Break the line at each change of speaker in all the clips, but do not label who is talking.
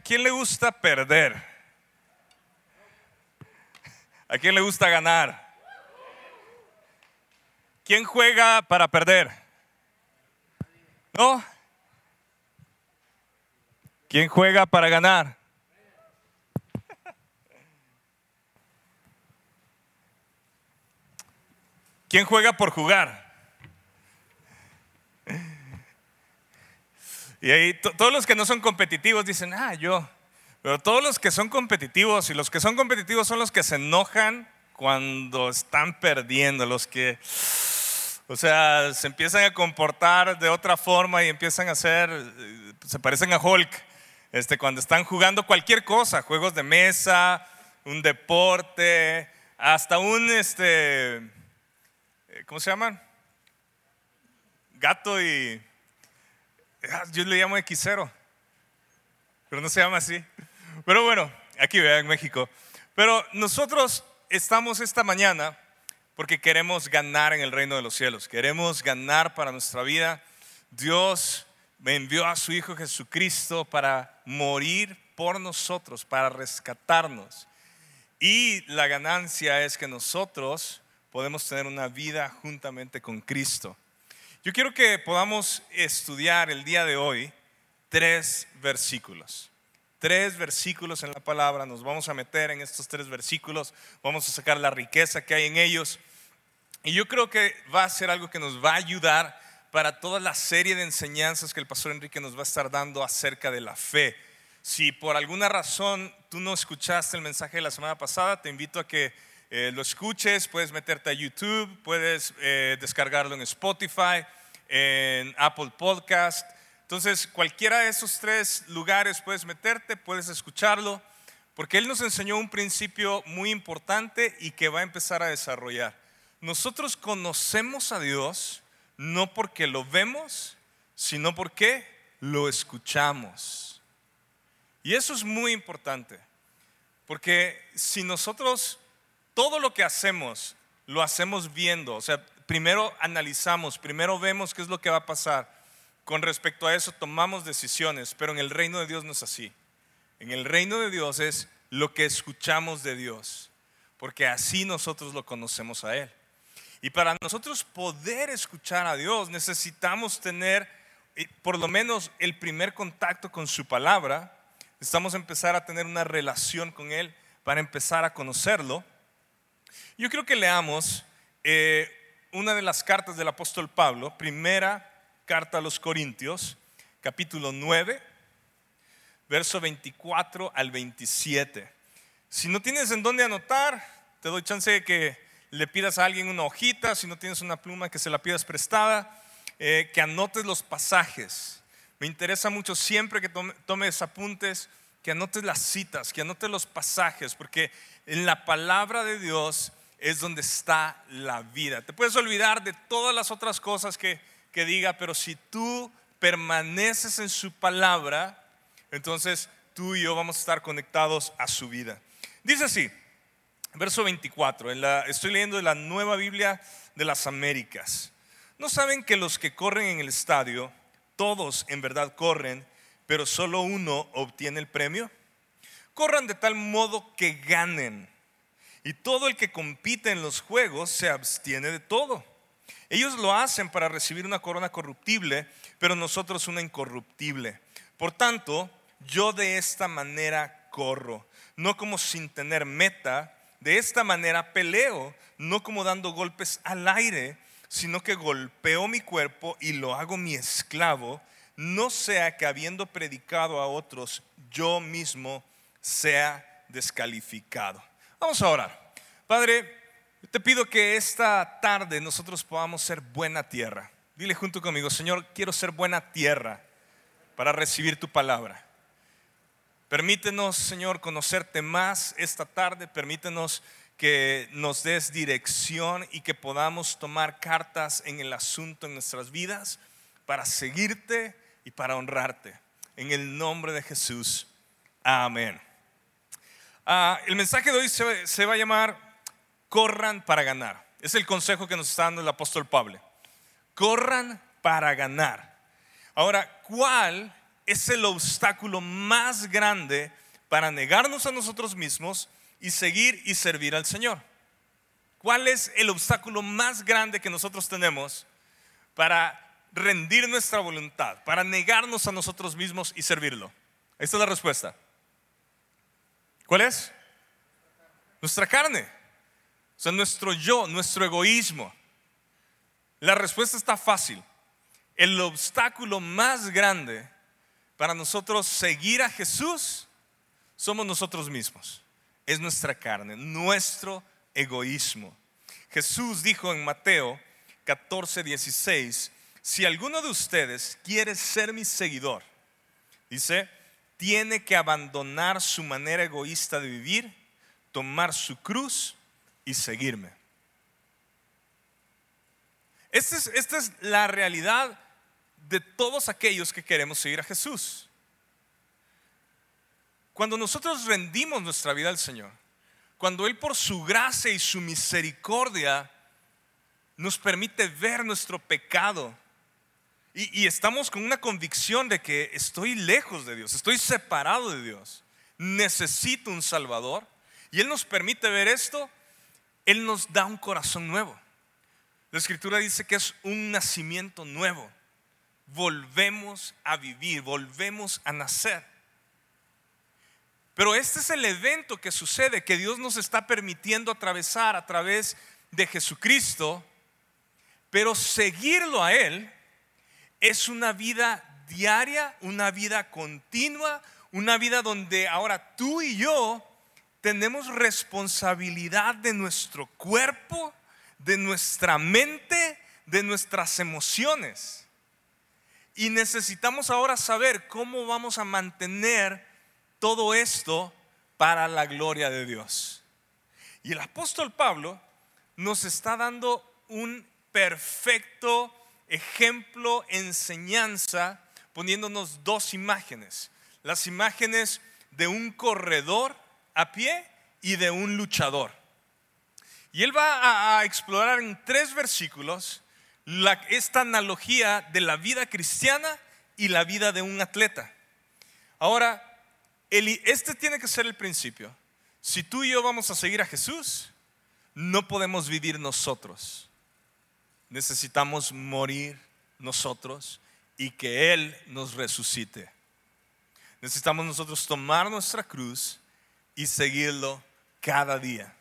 ¿A quién le gusta perder? ¿A quién le gusta ganar? ¿Quién juega para perder? ¿No? ¿Quién juega para ganar? ¿Quién juega por jugar? Y ahí todos los que no son competitivos dicen, ah, yo. Pero todos los que son competitivos y los que son competitivos son los que se enojan cuando están perdiendo, los que, o sea, se empiezan a comportar de otra forma y empiezan a hacer, se parecen a Hulk, este, cuando están jugando cualquier cosa, juegos de mesa, un deporte, hasta un, este, ¿cómo se llaman? Gato y yo le llamo X0, pero no se llama así. Pero bueno, aquí vean en México. Pero nosotros estamos esta mañana porque queremos ganar en el reino de los cielos, queremos ganar para nuestra vida. Dios me envió a su Hijo Jesucristo para morir por nosotros, para rescatarnos. Y la ganancia es que nosotros podemos tener una vida juntamente con Cristo. Yo quiero que podamos estudiar el día de hoy tres versículos. Tres versículos en la palabra, nos vamos a meter en estos tres versículos, vamos a sacar la riqueza que hay en ellos. Y yo creo que va a ser algo que nos va a ayudar para toda la serie de enseñanzas que el pastor Enrique nos va a estar dando acerca de la fe. Si por alguna razón tú no escuchaste el mensaje de la semana pasada, te invito a que eh, lo escuches, puedes meterte a YouTube, puedes eh, descargarlo en Spotify, en Apple Podcast. Entonces, cualquiera de esos tres lugares puedes meterte, puedes escucharlo, porque Él nos enseñó un principio muy importante y que va a empezar a desarrollar. Nosotros conocemos a Dios no porque lo vemos, sino porque lo escuchamos. Y eso es muy importante, porque si nosotros todo lo que hacemos lo hacemos viendo, o sea, primero analizamos, primero vemos qué es lo que va a pasar. Con respecto a eso tomamos decisiones, pero en el reino de Dios no es así. En el reino de Dios es lo que escuchamos de Dios, porque así nosotros lo conocemos a Él. Y para nosotros poder escuchar a Dios necesitamos tener eh, por lo menos el primer contacto con su palabra. Necesitamos empezar a tener una relación con Él para empezar a conocerlo. Yo creo que leamos eh, una de las cartas del apóstol Pablo, primera carta a los Corintios, capítulo 9, verso 24 al 27. Si no tienes en dónde anotar, te doy chance de que le pidas a alguien una hojita, si no tienes una pluma, que se la pidas prestada, eh, que anotes los pasajes. Me interesa mucho siempre que tomes apuntes, que anotes las citas, que anotes los pasajes, porque en la palabra de Dios es donde está la vida. Te puedes olvidar de todas las otras cosas que, que diga, pero si tú permaneces en su palabra, entonces tú y yo vamos a estar conectados a su vida. Dice así, verso 24, en la, estoy leyendo de la nueva Biblia de las Américas. ¿No saben que los que corren en el estadio, todos en verdad corren, pero solo uno obtiene el premio? Corran de tal modo que ganen. Y todo el que compite en los juegos se abstiene de todo. Ellos lo hacen para recibir una corona corruptible, pero nosotros una incorruptible. Por tanto, yo de esta manera corro, no como sin tener meta, de esta manera peleo, no como dando golpes al aire, sino que golpeo mi cuerpo y lo hago mi esclavo, no sea que habiendo predicado a otros, yo mismo sea descalificado. Vamos a orar. Padre, te pido que esta tarde nosotros podamos ser buena tierra. Dile junto conmigo, Señor, quiero ser buena tierra para recibir tu palabra. Permítenos, Señor, conocerte más esta tarde. Permítenos que nos des dirección y que podamos tomar cartas en el asunto en nuestras vidas para seguirte y para honrarte. En el nombre de Jesús. Amén. Ah, el mensaje de hoy se, va a llamar Corran para ganar. Es el consejo que nos está dando el apóstol Pablo. Corran para ganar. Ahora, ¿cuál es el obstáculo más grande para negarnos a nosotros mismos y seguir y servir al Señor. ¿Cuál es el obstáculo más grande que nosotros tenemos para rendir nuestra voluntad, para negarnos a nosotros mismos y servirlo? Esta es la respuesta. ¿Cuál es? Nuestra carne. O sea, nuestro yo, nuestro egoísmo. La respuesta está fácil. El obstáculo más grande para nosotros seguir a Jesús somos nosotros mismos. Es nuestra carne, nuestro egoísmo. Jesús dijo en Mateo 14, 16, si alguno de ustedes quiere ser mi seguidor, dice, tiene que abandonar su manera egoísta de vivir, tomar su cruz y seguirme. Esta es, esta es la realidad de todos aquellos que queremos seguir a Jesús. Cuando nosotros rendimos nuestra vida al Señor, cuando Él por su gracia y su misericordia nos permite ver nuestro pecado y, estamos con una convicción de que estoy lejos de Dios, estoy separado de Dios, necesito un Salvador y Él nos permite ver esto, Él nos da un corazón nuevo. La escritura dice que es un nacimiento nuevo. Volvemos a vivir, volvemos a nacer. Pero este es el evento que sucede, que Dios nos está permitiendo atravesar a través de Jesucristo, pero seguirlo a Él es una vida diaria, una vida continua, una vida donde ahora tú y yo tenemos responsabilidad de nuestro cuerpo, de nuestra mente, de nuestras emociones. Y necesitamos ahora saber cómo vamos a mantener todo esto para la gloria de Dios. Y el apóstol Pablo nos está dando un perfecto ejemplo, enseñanza, poniéndonos dos imágenes. Las imágenes de un corredor a pie y de un luchador. Y él va a, explorar en tres versículos esta analogía de la vida cristiana y la vida de un atleta. Ahora, este tiene que ser el principio. Si tú y yo vamos a seguir a Jesús, no podemos vivir nosotros. Necesitamos morir nosotros y que Él nos resucite. Necesitamos nosotros tomar nuestra cruz y seguirlo cada día.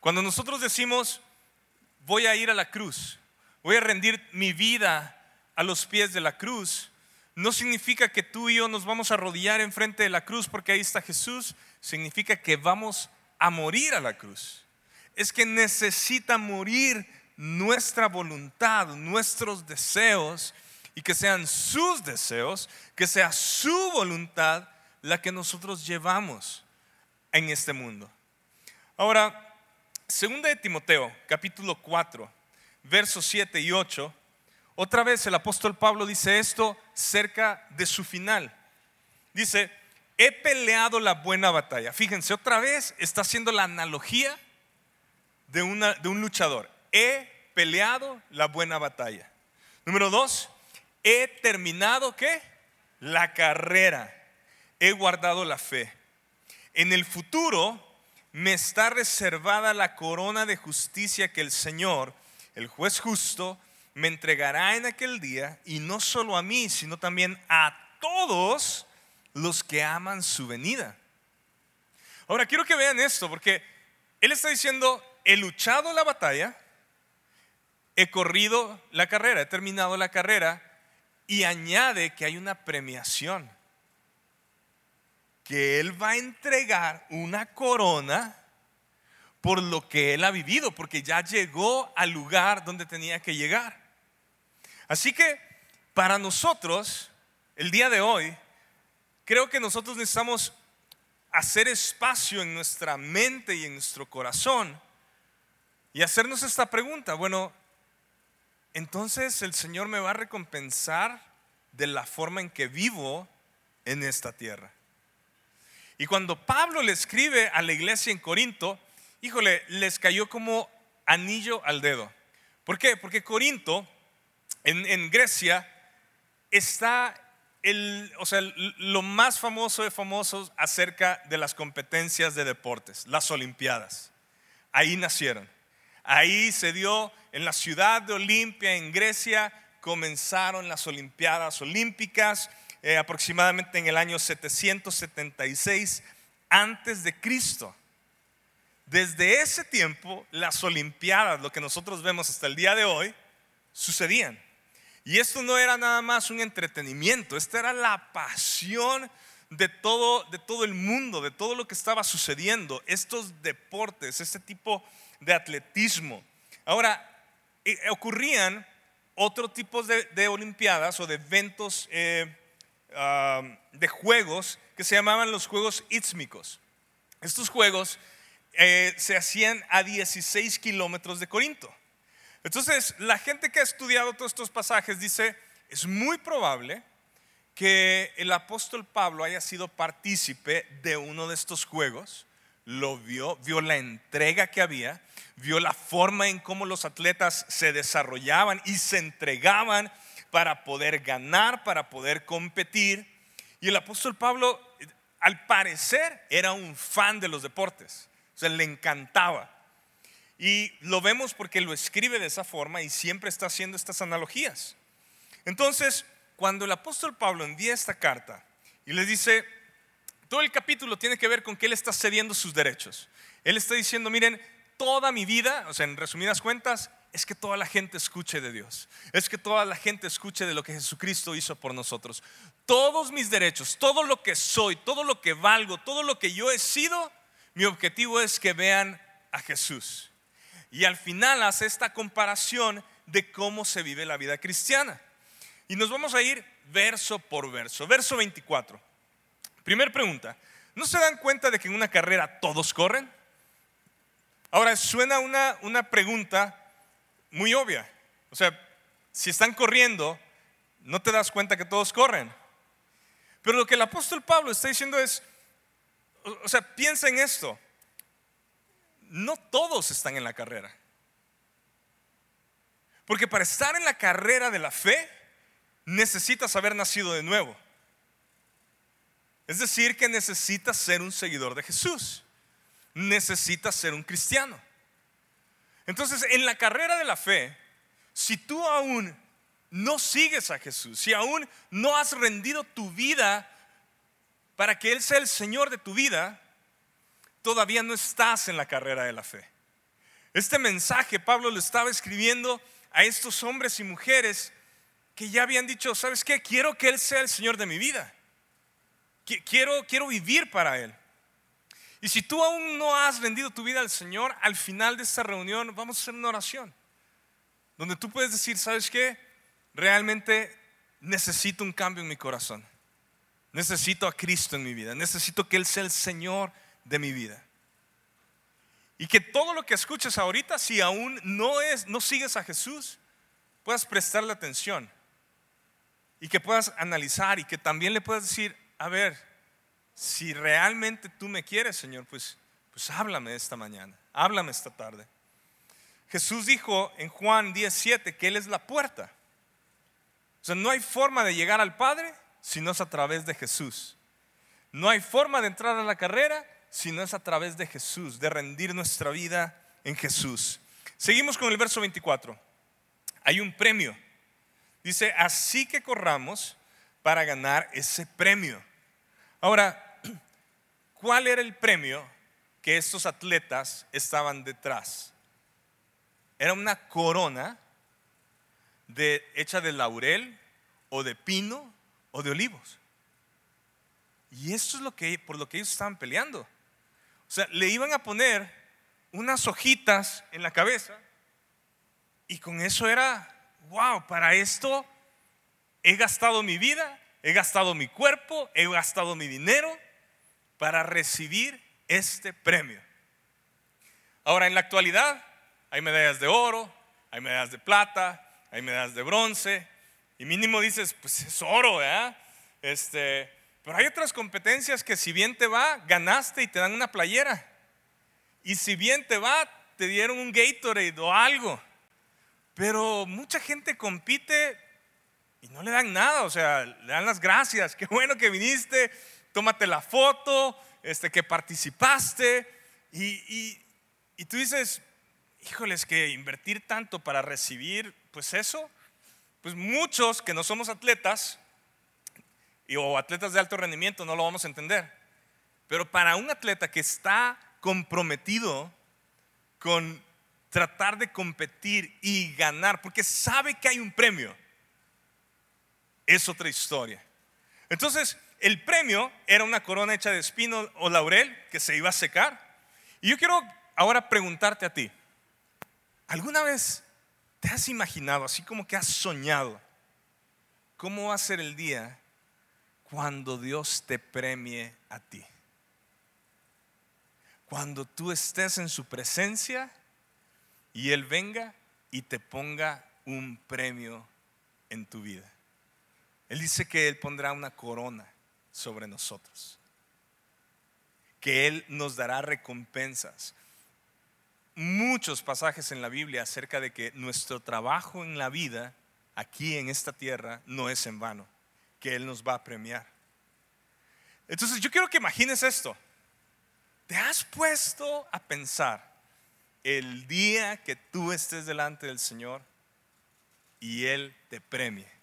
Cuando nosotros decimos, voy a ir a la cruz, voy a rendir mi vida a los pies de la cruz, no significa que tú y yo nos vamos a arrodillar enfrente de la cruz porque ahí está Jesús, significa que vamos a morir a la cruz. Es que necesita morir nuestra voluntad, nuestros deseos y que sean sus deseos, que sea su voluntad la que nosotros llevamos en este mundo. Ahora, Segunda de Timoteo, capítulo 4, versos 7 y 8, otra vez el apóstol Pablo dice esto cerca de su final. Dice, he peleado la buena batalla. Fíjense, otra vez está haciendo la analogía de, una, de un luchador. He peleado la buena batalla. Número dos, he terminado qué? La carrera. He guardado la fe. En el futuro me está reservada la corona de justicia que el Señor, el juez justo, me entregará en aquel día, y no solo a mí, sino también a todos los que aman su venida. Ahora, quiero que vean esto, porque Él está diciendo, he luchado la batalla, he corrido la carrera, he terminado la carrera, y añade que hay una premiación que Él va a entregar una corona por lo que Él ha vivido, porque ya llegó al lugar donde tenía que llegar. Así que para nosotros, el día de hoy, creo que nosotros necesitamos hacer espacio en nuestra mente y en nuestro corazón y hacernos esta pregunta, bueno, entonces el Señor me va a recompensar de la forma en que vivo en esta tierra. Y cuando Pablo le escribe a la iglesia en Corinto, híjole, les cayó como anillo al dedo. ¿Por qué? Porque Corinto, en, Grecia, está el, o sea, lo más famoso de famosos acerca de las competencias de deportes, las Olimpiadas. Ahí nacieron. Ahí se dio en la ciudad de Olimpia, en Grecia, comenzaron las Olimpiadas Olímpicas eh, aproximadamente en el año 776 antes de Cristo. Desde ese tiempo, las Olimpiadas, lo que nosotros vemos hasta el día de hoy, sucedían. Y esto no era nada más un entretenimiento, esta era la pasión de todo, de todo el mundo, de todo lo que estaba sucediendo, estos deportes, este tipo de atletismo. Ahora, eh, ocurrían otro tipo de, olimpiadas o de eventos eh, de juegos que se llamaban los Juegos Ísmicos. Estos juegos eh, se hacían a 16 kilómetros de Corinto. Entonces, la gente que ha estudiado todos estos pasajes dice, es muy probable que el apóstol Pablo haya sido partícipe de uno de estos juegos, lo vio, vio la entrega que había, vio la forma en cómo los atletas se desarrollaban y se entregaban para poder ganar, para poder competir. Y el apóstol Pablo, al parecer, era un fan de los deportes, o sea, le encantaba. Y lo vemos porque lo escribe de esa forma y siempre está haciendo estas analogías. Entonces, cuando el apóstol Pablo envía esta carta y les dice, todo el capítulo tiene que ver con que él está cediendo sus derechos. Él está diciendo, miren, toda mi vida, o sea, en resumidas cuentas, es que toda la gente escuche de Dios. Es que toda la gente escuche de lo que Jesucristo hizo por nosotros. Todos mis derechos, todo lo que soy, todo lo que valgo, todo lo que yo he sido, mi objetivo es que vean a Jesús. Y al final hace esta comparación de cómo se vive la vida cristiana. Y nos vamos a ir verso por verso. Verso 24. Primer pregunta. ¿No se dan cuenta de que en una carrera todos corren? Ahora, suena una, una pregunta muy obvia. O sea, si están corriendo, no te das cuenta que todos corren. Pero lo que el apóstol Pablo está diciendo es, o sea, piensa en esto no todos están en la carrera. Porque para estar en la carrera de la fe, necesitas haber nacido de nuevo. Es decir, que necesitas ser un seguidor de Jesús. Necesitas ser un cristiano. Entonces, en la carrera de la fe, si tú aún no sigues a Jesús, si aún no has rendido tu vida para que Él sea el Señor de tu vida, todavía no estás en la carrera de la fe. Este mensaje Pablo lo estaba escribiendo a estos hombres y mujeres que ya habían dicho, ¿sabes qué? Quiero que Él sea el Señor de mi vida. Quiero, quiero vivir para Él. Y si tú aún no has rendido tu vida al Señor, al final de esta reunión vamos a hacer una oración. Donde tú puedes decir, ¿sabes qué? Realmente necesito un cambio en mi corazón. Necesito a Cristo en mi vida. Necesito que Él sea el Señor de mi vida. Y que todo lo que escuches ahorita, si aún no es, no sigues a Jesús, puedas prestarle atención y que puedas analizar y que también le puedas decir, a ver, si realmente tú me quieres, Señor, pues, pues háblame esta mañana, háblame esta tarde. Jesús dijo en Juan 17 que Él es la puerta. O sea, no hay forma de llegar al Padre si no es a través de Jesús. No hay forma de entrar a la carrera sino es a través de Jesús, de rendir nuestra vida en Jesús. Seguimos con el verso 24. Hay un premio. Dice, así que corramos para ganar ese premio. Ahora, ¿cuál era el premio que estos atletas estaban detrás? Era una corona hecha de laurel o de pino o de olivos. Y esto es lo que, por lo que ellos estaban peleando. O sea, le iban a poner unas hojitas en la cabeza y con eso era, wow, para esto he gastado mi vida, he gastado mi cuerpo, he gastado mi dinero para recibir este premio. Ahora, en la actualidad hay medallas de oro, hay medallas de plata, hay medallas de bronce, y mínimo dices, pues es oro, ¿verdad? Este, pero hay otras competencias que si bien te va, ganaste y te dan una playera. Y si bien te va, te dieron un Gatorade o algo. Pero mucha gente compite y no le dan nada, o sea, le dan las gracias, qué bueno que viniste, tómate la foto, este, que participaste. Y, y, tú dices, híjoles, que invertir tanto para recibir, pues eso, pues muchos que no somos atletas o atletas de alto rendimiento no lo vamos a entender. Pero para un atleta que está comprometido con tratar de competir y ganar, porque sabe que hay un premio, es otra historia. Entonces, el premio era una corona hecha de espino o laurel que se iba a secar. Y yo quiero ahora preguntarte a ti, ¿alguna vez te has imaginado, así como que has soñado, cómo va a ser el día cuando Dios te premie a ti? Cuando tú estés en su presencia y Él venga y te ponga un premio en tu vida. Él dice que Él pondrá una corona sobre nosotros, que Él nos dará recompensas. Muchos pasajes en la Biblia acerca de que nuestro trabajo en la vida, aquí en esta tierra, no es en vano, que Él nos va a premiar. Entonces yo quiero que imagines esto. ¿Te has puesto a pensar el día que tú estés delante del Señor y Él te premie?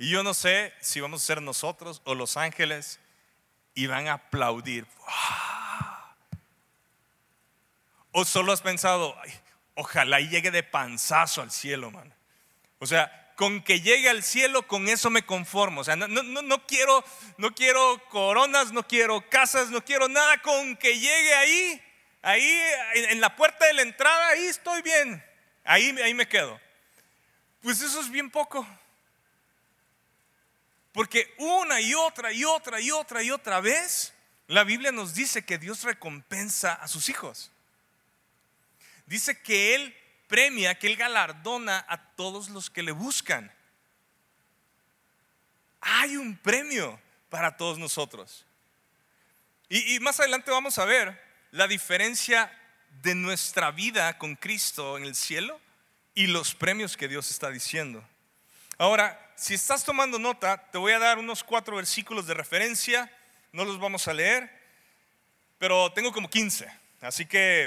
Y yo no sé si vamos a ser nosotros o los ángeles y van a aplaudir. O solo has pensado, ojalá llegue de panzazo al cielo, man. O sea, con que llegue al cielo, con eso me conformo. O sea, no, no, no, quiero, no quiero coronas, no quiero casas, no quiero nada. Con que llegue ahí, ahí en la puerta de la entrada, ahí estoy bien. Ahí, ahí me quedo. Pues eso es bien poco. Porque una y otra y otra y otra y otra vez la Biblia nos dice que Dios recompensa a sus hijos. Dice que Él premia, que Él galardona a todos los que le buscan. Hay un premio para todos nosotros. Y, y más adelante vamos a ver la diferencia de nuestra vida con Cristo en el cielo y los premios que Dios está diciendo. Ahora, si estás tomando nota, te voy a dar unos cuatro versículos de referencia, no los vamos a leer, pero tengo como 15, así que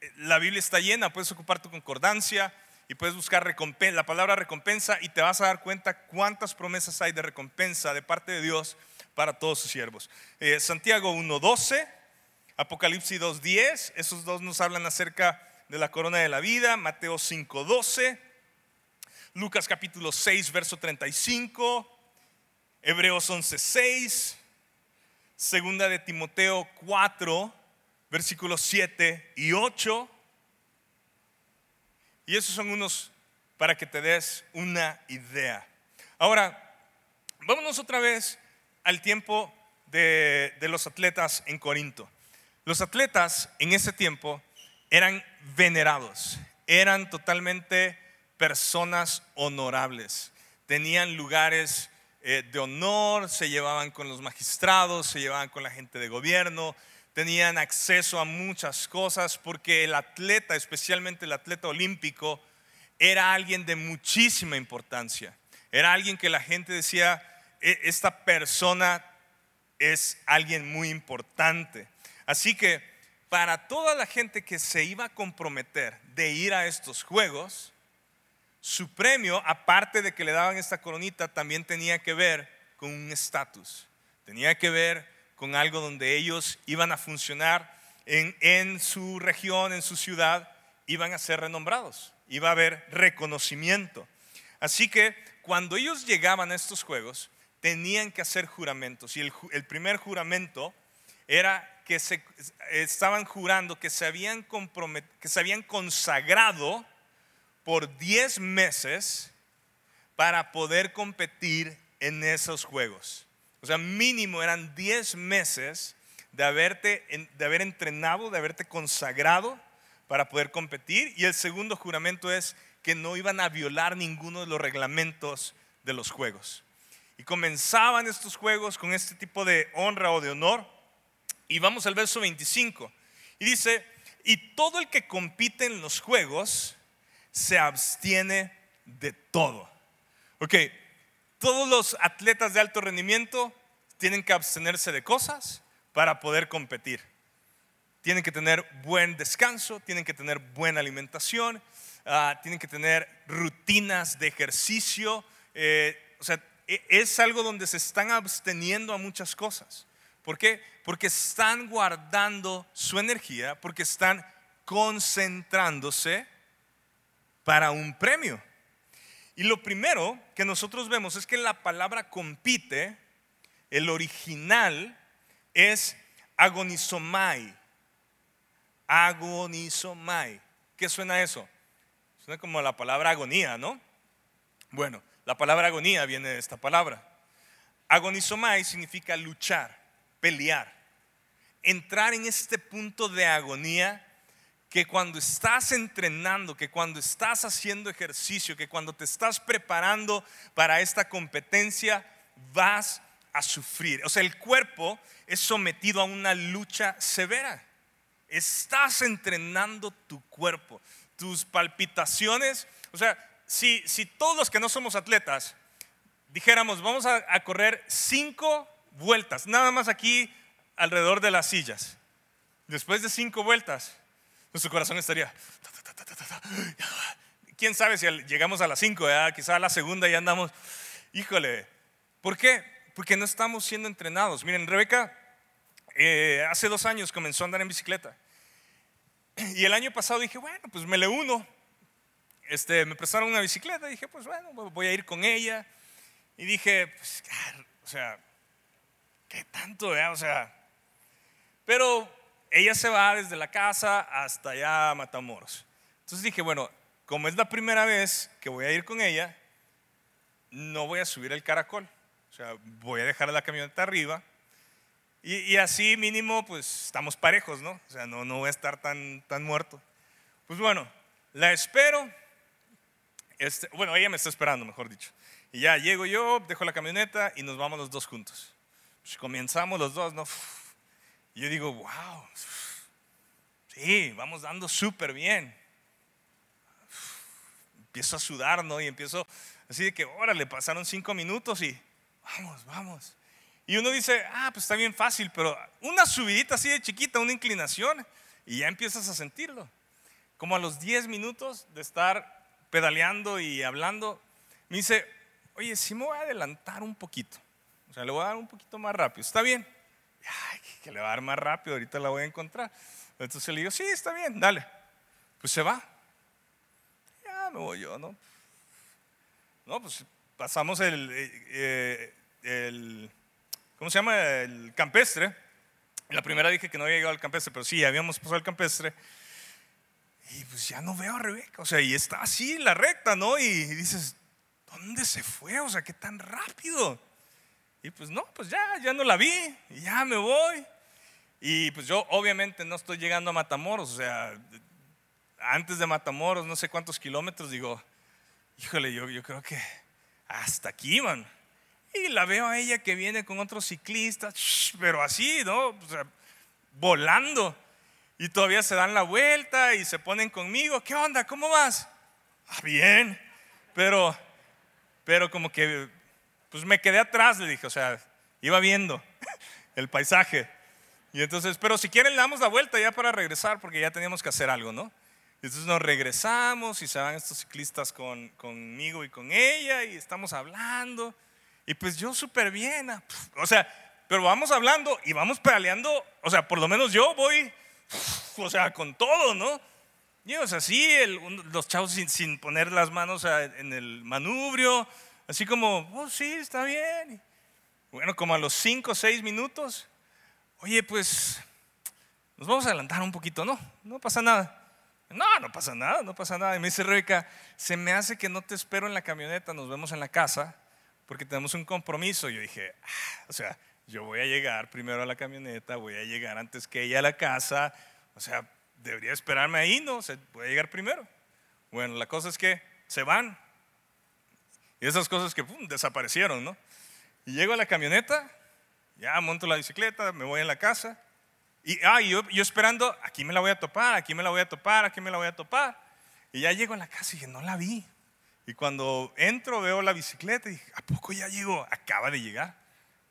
eh, la Biblia está llena, puedes ocupar tu concordancia y puedes buscar la palabra recompensa y te vas a dar cuenta cuántas promesas hay de recompensa de parte de Dios para todos sus siervos. Eh, Santiago 1.12, Apocalipsis 2.10, esos dos nos hablan acerca de la corona de la vida, Mateo 5.12. Lucas capítulo 6, verso 35, Hebreos 11, 6, segunda de Timoteo 4, versículos 7 y 8. Y esos son unos para que te des una idea. Ahora, vámonos otra vez al tiempo de, de los atletas en Corinto. Los atletas en ese tiempo eran venerados, eran totalmente personas honorables. Tenían lugares eh, de honor, se llevaban con los magistrados, se llevaban con la gente de gobierno, tenían acceso a muchas cosas porque el atleta, especialmente el atleta olímpico, era alguien de muchísima importancia. Era alguien que la gente decía, e, esta persona es alguien muy importante. Así que para toda la gente que se iba a comprometer de ir a estos juegos, su premio, aparte de que le daban esta coronita, también tenía que ver con un estatus. Tenía que ver con algo donde ellos iban a funcionar en, su región, en su ciudad, iban a ser renombrados. Iba a haber reconocimiento. Así que cuando ellos llegaban a estos juegos, tenían que hacer juramentos. Y el, primer juramento era que se estaban jurando que se habían, que se habían consagrado por 10 meses para poder competir en esos juegos. O sea, mínimo eran 10 meses de, haberte, de haber entrenado, de haberte consagrado para poder competir. Y el segundo juramento es que no iban a violar ninguno de los reglamentos de los juegos. Y comenzaban estos juegos con este tipo de honra o de honor. Y vamos al verso 25. Y dice, y todo el que compite en los juegos se abstiene de todo. Ok, Todos los atletas de alto rendimiento tienen que abstenerse de cosas para poder competir. Tienen que tener buen descanso, tienen que tener buena alimentación, ah, tienen que tener rutinas de ejercicio. Eh, o sea, e, es algo donde se están absteniendo a muchas cosas. ¿Por qué? Porque están guardando su energía, porque están concentrándose para un premio. Y lo primero que nosotros vemos es que la palabra compite, el original es agonizomai. Agonizomai. ¿Qué suena eso? Suena como la palabra agonía, ¿no? Bueno, la palabra agonía viene de esta palabra. Agonizomai significa luchar, pelear, entrar en este punto de agonía que cuando estás entrenando, que cuando estás haciendo ejercicio, que cuando te estás preparando para esta competencia, vas a sufrir. O sea, el cuerpo es sometido a una lucha severa. Estás entrenando tu cuerpo, tus palpitaciones. O sea, si, si todos los que no somos atletas dijéramos, vamos a, a correr cinco vueltas, nada más aquí alrededor de las sillas. Después de cinco vueltas, nuestro corazón estaría. Quién sabe si llegamos a las 5, quizá a la segunda ya andamos. Híjole, ¿por qué? Porque no estamos siendo entrenados. Miren, Rebeca eh, hace dos años comenzó a andar en bicicleta. Y el año pasado dije, bueno, pues me le uno. Este, me prestaron una bicicleta. Dije, pues bueno, voy a ir con ella. Y dije, pues, o sea, ¿qué tanto? O sea, pero ella se va desde la casa hasta allá Matamoros. Entonces dije, bueno, como es la primera vez que voy a ir con ella, no voy a subir el caracol. O sea, voy a dejar la camioneta arriba. Y, así mínimo, pues estamos parejos, ¿no? O sea, no, no voy a estar tan, tan muerto. Pues bueno, la espero. Este, bueno, ella me está esperando, mejor dicho. Y ya llego yo, dejo la camioneta y nos vamos los dos juntos. Pues comenzamos los dos, ¿no? Y yo digo, wow, sí, vamos dando súper bien. Empiezo a sudar, ¿no? Y empiezo así de que, órale, pasaron cinco minutos y vamos, vamos. Y uno dice, ah, pues está bien fácil, pero una subidita así de chiquita, una inclinación, y ya empiezas a sentirlo. Como a los diez minutos de estar pedaleando y hablando, me dice, oye, sí me voy a adelantar un poquito. O sea, le voy a dar un poquito más rápido. ¿Está bien? Ay, que le va a dar más rápido, ahorita la voy a encontrar. Entonces le digo, sí, está bien, dale. Pues se va. Ya me voy yo, ¿no? No, pues pasamos el, eh, el ¿cómo se llama? El campestre. la primera dije que no había llegado al campestre, pero sí, habíamos pasado el campestre. Y pues ya no veo a Rebeca, o sea, y está así la recta, ¿no? Y dices, ¿dónde se fue? O sea, qué tan rápido. Y pues no, pues ya, ya no la vi, ya me voy. Y pues yo obviamente no estoy llegando a Matamoros, o sea, antes de Matamoros, no sé cuántos kilómetros, digo, híjole, yo, yo creo que hasta aquí van. Y la veo a ella que viene con otros ciclistas, pero así, ¿no? O sea, volando. Y todavía se dan la vuelta y se ponen conmigo. ¿Qué onda? ¿Cómo vas? Ah, bien. Pero, pero como que, pues me quedé atrás, le dije, o sea, iba viendo el paisaje. Y entonces, pero si quieren le damos la vuelta ya para regresar porque ya teníamos que hacer algo, ¿no? entonces nos regresamos y se van estos ciclistas con, conmigo y con ella y estamos hablando. Y pues yo súper bien, ah, o sea, pero vamos hablando y vamos pedaleando, o sea, por lo menos yo voy, o sea, con todo, ¿no? Y o sea, sí, los chavos sin, sin, poner las manos en el manubrio, así como, oh, sí, está bien. Bueno, como a los cinco o seis minutos, oye, pues nos vamos a adelantar un poquito, ¿no? No pasa nada. No, no pasa nada, no pasa nada. Y me dice Rebeca, se me hace que no te espero en la camioneta, nos vemos en la casa, porque tenemos un compromiso. Yo dije, ah, o sea, yo voy a llegar primero a la camioneta, voy a llegar antes que ella a la casa, o sea, debería esperarme ahí, ¿no? O sea, voy a llegar primero. Bueno, la cosa es que se van. Esas cosas que desaparecieron, ¿no? Y llego a la camioneta ya monto la bicicleta, me voy a la casa. Y ah, yo, yo esperando, aquí me la voy a topar, aquí me la voy a topar, aquí me la voy a topar. Y ya llego a la casa y dije, no la vi. Y cuando entro veo la bicicleta y dije, ¿a poco ya llegó? Acaba de llegar,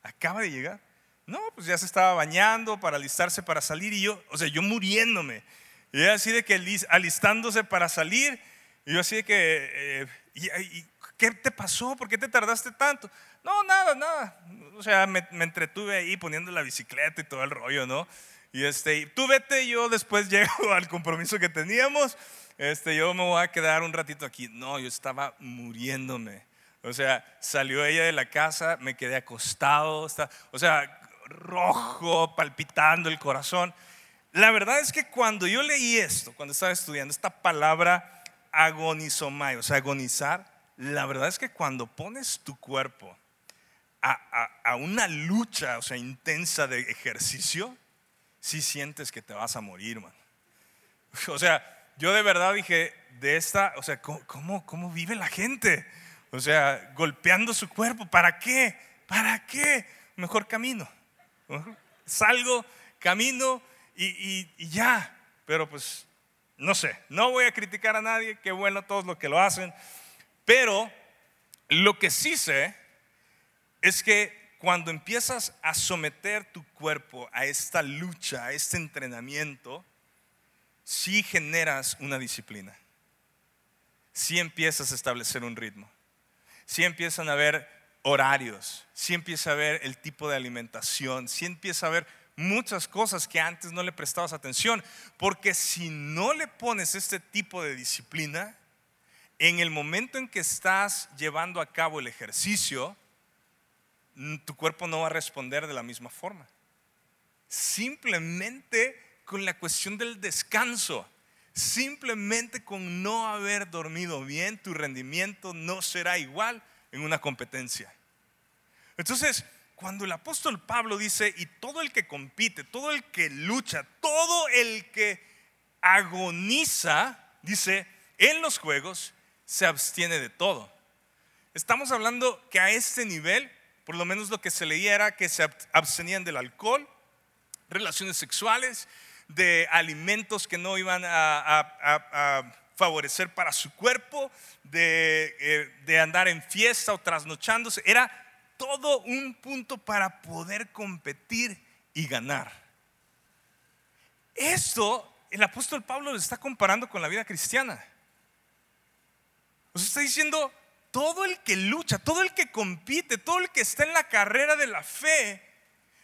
acaba de llegar. No, pues ya se estaba bañando para alistarse para salir y yo, o sea, yo muriéndome. Y así de que alistándose para salir, y yo así de que, eh, ¿qué te pasó? ¿Por qué te tardaste tanto? No, nada, nada. O sea, me, entretuve ahí poniendo la bicicleta y todo el rollo, ¿no? Y este, tú vete, yo después llego al compromiso que teníamos. Este, yo me voy a quedar un ratito aquí. No, yo estaba muriéndome. O sea, salió ella de la casa, me quedé acostado, está, o sea, rojo, palpitando el corazón. La verdad es que cuando yo leí esto, cuando estaba estudiando esta palabra agonizomai, o sea, agonizar, la verdad es que cuando pones tu cuerpo a, una lucha, o sea, intensa de ejercicio, sí sientes que te vas a morir, man. O sea, yo de verdad dije, de esta, o sea, ¿cómo, cómo vive la gente? O sea, golpeando su cuerpo, ¿para qué? ¿Para qué? Mejor camino. Salgo, camino y, ya. Pero pues, no sé, no voy a criticar a nadie, qué bueno todos los que lo hacen. Pero lo que sí sé es que cuando empiezas a someter tu cuerpo a esta lucha, a este entrenamiento, sí generas una disciplina. Sí empiezas a establecer un ritmo. Sí empiezan a haber horarios. Sí empieza a haber el tipo de alimentación. Sí empieza a haber muchas cosas que antes no le prestabas atención. Porque si no le pones este tipo de disciplina, en el momento en que estás llevando a cabo el ejercicio, tu cuerpo no va a responder de la misma forma. Simplemente con la cuestión del descanso, simplemente con no haber dormido bien, tu rendimiento no será igual en una competencia. Entonces, cuando el apóstol Pablo dice, y todo el que compite, todo el que lucha, todo el que agoniza, dice, en los juegos se abstiene de todo. Estamos hablando que a este nivel, por lo menos lo que se leía era que se abstenían del alcohol, relaciones sexuales, de alimentos que no iban a, favorecer para su cuerpo, de, eh, de andar en fiesta o trasnochándose. Era todo un punto para poder competir y ganar. Esto el apóstol Pablo lo está comparando con la vida cristiana. Os está diciendo, todo el que lucha, todo el que compite, todo el que está en la carrera de la fe,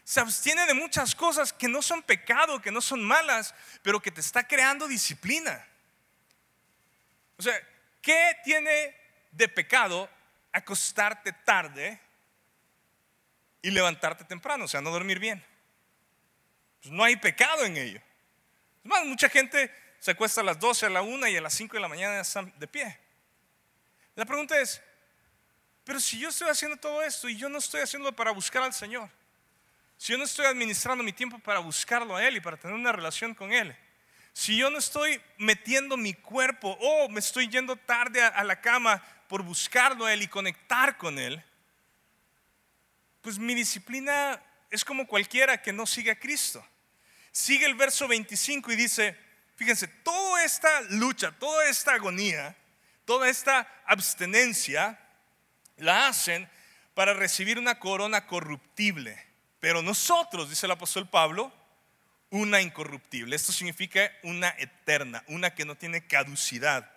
se abstiene de muchas cosas que no son pecado, que no son malas, pero que te está creando disciplina. O sea, ¿qué tiene de pecado acostarte tarde y levantarte temprano? O sea, no dormir bien. Pues no hay pecado en ello. Es más, mucha gente se acuesta a las 12, a la 1 y a las 5 de la mañana están de pie. La pregunta es, pero si yo estoy haciendo todo esto y yo no estoy haciéndolo para buscar al Señor, si yo no estoy administrando mi tiempo para buscarlo a Él y para tener una relación con Él, si yo no estoy metiendo mi cuerpo o me estoy yendo tarde a, la cama por buscarlo a Él y conectar con Él, pues mi disciplina es como cualquiera que no sigue a Cristo. Sigue el verso 25 y dice, fíjense, toda esta lucha, toda esta agonía, toda esta abstenencia la hacen para recibir una corona corruptible. Pero nosotros, dice el apóstol Pablo, una incorruptible. Esto significa una eterna, una que no tiene caducidad.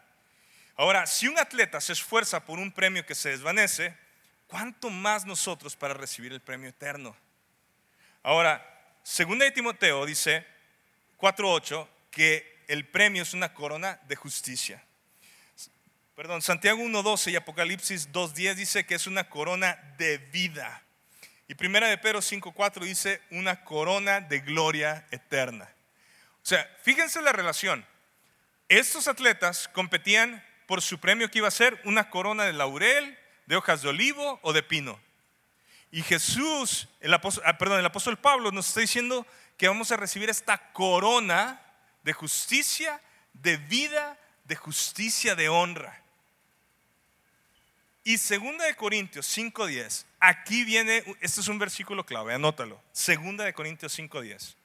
Ahora, si un atleta se esfuerza por un premio que se desvanece, ¿cuánto más nosotros para recibir el premio eterno? Ahora, segunda de Timoteo dice 4.8 que el premio es una corona de justicia. Perdón, Santiago 1.12 y Apocalipsis 2.10 dice que es una corona de vida. Y Primera de Pedro 5.4 dice una corona de gloria eterna. O sea, fíjense la relación. Estos atletas competían por su premio que iba a ser una corona de laurel, de hojas de olivo o de pino. Y Jesús, el ah, perdón, el apóstol Pablo nos está diciendo que vamos a recibir esta corona de justicia, de vida, de justicia, de honra. Y segunda de Corintios 5:10, aquí viene, este es un versículo clave, anótalo. Segunda de Corintios 5:10.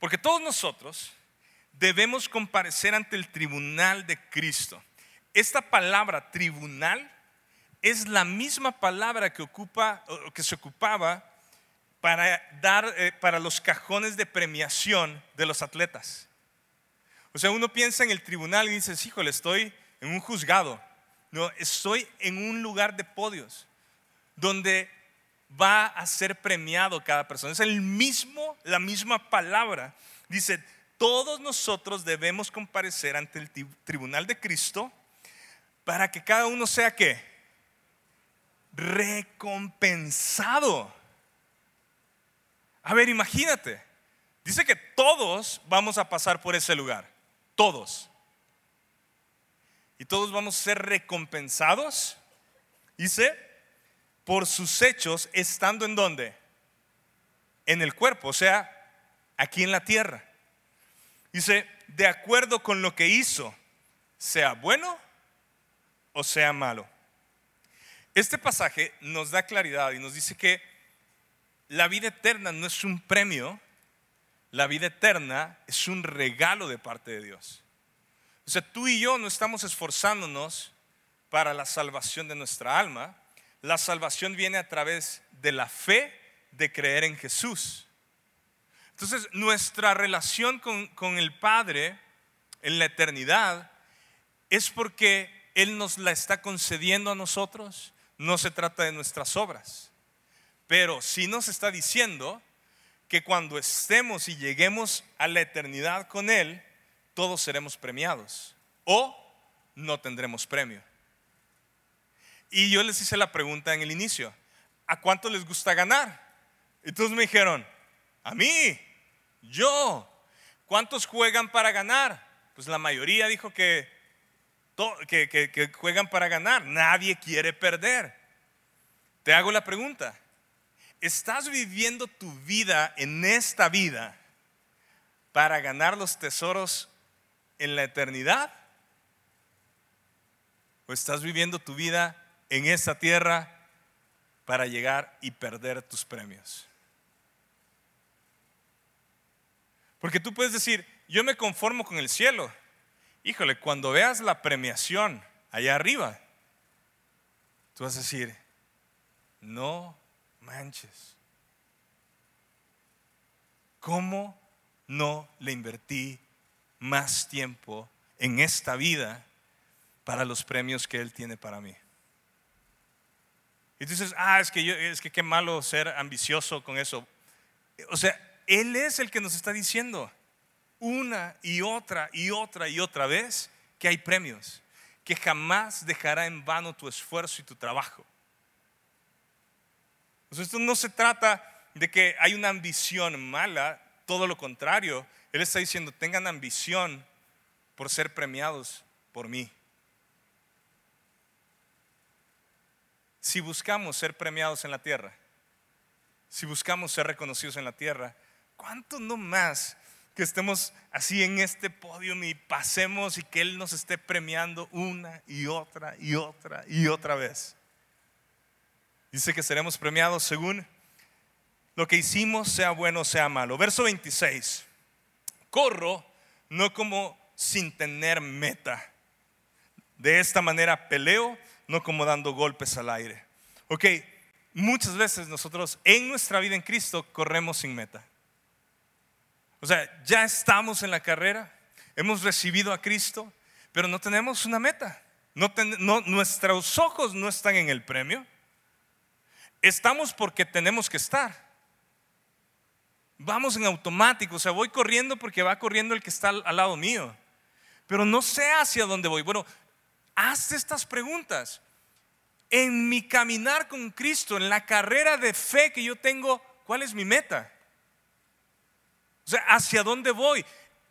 Porque todos nosotros debemos comparecer ante el tribunal de Cristo. esta palabra tribunal es la misma palabra que, ocupa, que se ocupaba para dar eh, para los cajones de premiación de los atletas. O sea, uno piensa en el tribunal y dice, híjole, estoy en un juzgado. Estoy en un lugar de podios donde va a ser premiado cada persona. Es el mismo, la misma palabra. Dice, todos nosotros debemos comparecer ante el tribunal de Cristo para que cada uno sea qué? Recompensado. A ver, imagínate. Dice que todos vamos a pasar por ese lugar. Todos. Y todos vamos a ser recompensados. Dice, por sus hechos, estando en dónde? En el cuerpo, o sea, aquí en la tierra. Dice, de acuerdo con lo que hizo, sea bueno o sea malo. Este pasaje nos da claridad y nos dice que la vida eterna no es un premio, la vida eterna es un regalo de parte de Dios. O sea, tú y yo no estamos esforzándonos para la salvación de nuestra alma. La salvación viene a través de la fe de creer en Jesús. Entonces, nuestra relación con, el Padre en la eternidad es porque Él nos la está concediendo a nosotros. No se trata de nuestras obras. Pero sí nos está diciendo que cuando estemos y lleguemos a la eternidad con Él, todos seremos premiados o no tendremos premio. Y yo les hice la pregunta en el inicio, ¿a cuánto les gusta ganar? Todos me dijeron, a mí, yo. ¿Cuántos juegan para ganar? Pues la mayoría dijo que, que, juegan para ganar. Nadie quiere perder. Te hago la pregunta. ¿Estás viviendo tu vida en esta vida para ganar los tesoros en la eternidad? ¿O estás viviendo tu vida en esta tierra para llegar y perder tus premios? Porque tú puedes decir, yo me conformo con el cielo. Híjole, cuando veas la premiación allá arriba, tú vas a decir, no manches. ¿Cómo no le invertí más tiempo en esta vida para los premios que Él tiene para mí? Y tú dices, ah, es que, yo, es que qué malo ser ambicioso con eso. O sea, él es el que nos está diciendo una y otra y otra y otra vez que hay premios, que jamás dejará en vano tu esfuerzo y tu trabajo. esto no se trata de que hay una ambición mala, todo lo contrario. Él está diciendo, tengan ambición por ser premiados por mí. Si buscamos ser premiados en la tierra, si buscamos ser reconocidos en la tierra, ¿Cuánto no más que estemos así en este podio y pasemos y que Él nos esté premiando una y otra y otra y otra vez? Dice que seremos premiados según lo que hicimos, sea bueno o sea malo. Verso 26. Corro no como sin tener meta. De esta manera peleo, no como dando golpes al aire. Ok, muchas veces nosotros en nuestra vida en Cristo corremos sin meta. O sea, ya estamos en la carrera, hemos recibido a Cristo, pero no tenemos una meta. No, nuestros ojos no están en el premio. Estamos porque tenemos que estar. Vamos en automático, o sea, voy corriendo porque va corriendo el que está al, lado mío. Pero no sé hacia dónde voy. Bueno, haz estas preguntas. En mi caminar con Cristo, en la carrera de fe que yo tengo, ¿cuál es mi meta? O sea, ¿hacia dónde voy?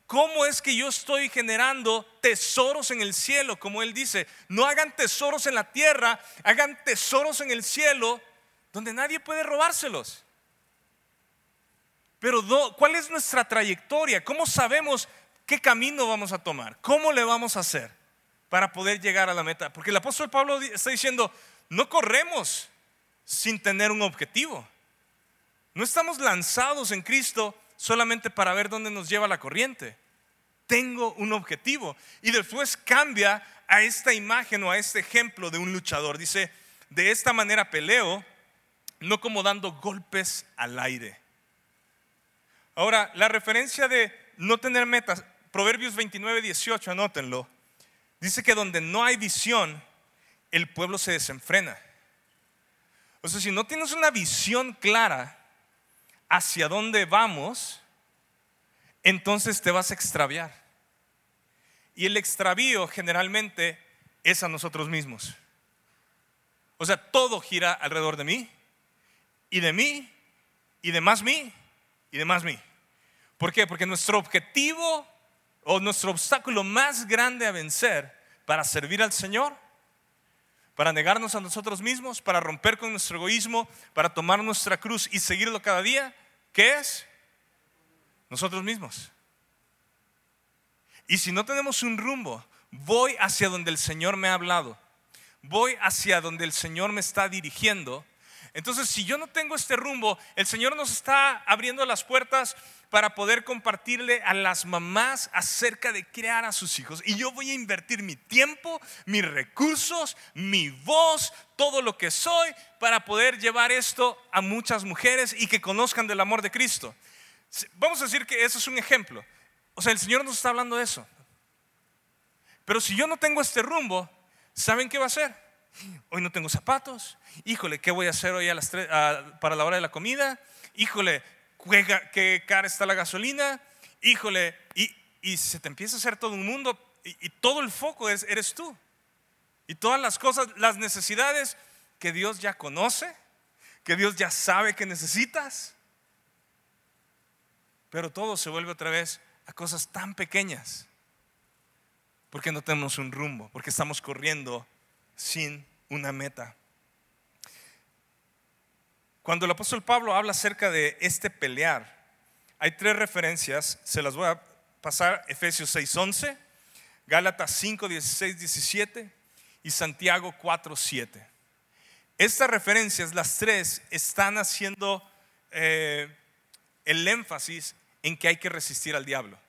¿Cómo es que yo estoy generando tesoros en el cielo? Como Él dice, no hagan tesoros en la tierra, hagan tesoros en el cielo donde nadie puede robárselos. Pero ¿cuál es nuestra trayectoria? ¿Cómo sabemos qué camino vamos a tomar? ¿Cómo le vamos a hacer para poder llegar a la meta? Porque el apóstol Pablo está diciendo, no corremos sin tener un objetivo. No estamos lanzados en Cristo solamente para ver dónde nos lleva la corriente. tengo un objetivo. Y después cambia a esta imagen o a este ejemplo de un luchador. Dice, de esta manera peleo, no como dando golpes al aire. Ahora, la referencia de no tener metas, Proverbios 29, 18, anótenlo, dice que donde no hay visión, el pueblo se desenfrena. O sea, si no tienes una visión clara hacia dónde vamos, entonces te vas a extraviar. Y el extravío generalmente es a nosotros mismos. O sea, todo gira alrededor de mí, y de mí, y de más mí, y de más mí. ¿Por qué? Porque nuestro objetivo o nuestro obstáculo más grande a vencer para servir al Señor, para negarnos a nosotros mismos, para romper con nuestro egoísmo, para tomar nuestra cruz y seguirlo cada día, ¿qué es? Nosotros mismos. Y si no tenemos un rumbo, voy hacia donde el Señor me ha hablado, voy hacia donde el Señor me está dirigiendo. Entonces, si yo no tengo este rumbo, el Señor nos está abriendo las puertas para poder compartirle a las mamás acerca de crear a sus hijos. Y yo voy a invertir mi tiempo, mis recursos, mi voz, todo lo que soy para poder llevar esto a muchas mujeres y que conozcan del amor de Cristo. Vamos a decir que eso es un ejemplo. O sea, el Señor nos está hablando de eso. Pero si yo no tengo este rumbo, ¿saben qué va a hacer? Hoy no tengo zapatos. Híjole, ¿qué voy a hacer hoy a las para la hora de la comida? Híjole, ¿qué, cara está la gasolina? Híjole, y, se te empieza a hacer todo un mundo y, todo el foco es, eres tú. Y todas las cosas, las necesidades que Dios ya conoce, que Dios ya sabe que necesitas. Pero todo se vuelve otra vez a cosas tan pequeñas. Porque no tenemos un rumbo, porque estamos corriendo sin una meta. Cuando el apóstol Pablo habla acerca de este pelear, hay tres referencias, se las voy a pasar, Efesios 6:11, Gálatas 5, 16, 17 y Santiago 4, 7. Estas referencias, las tres, están haciendo eh, el énfasis en que hay que resistir al diablo.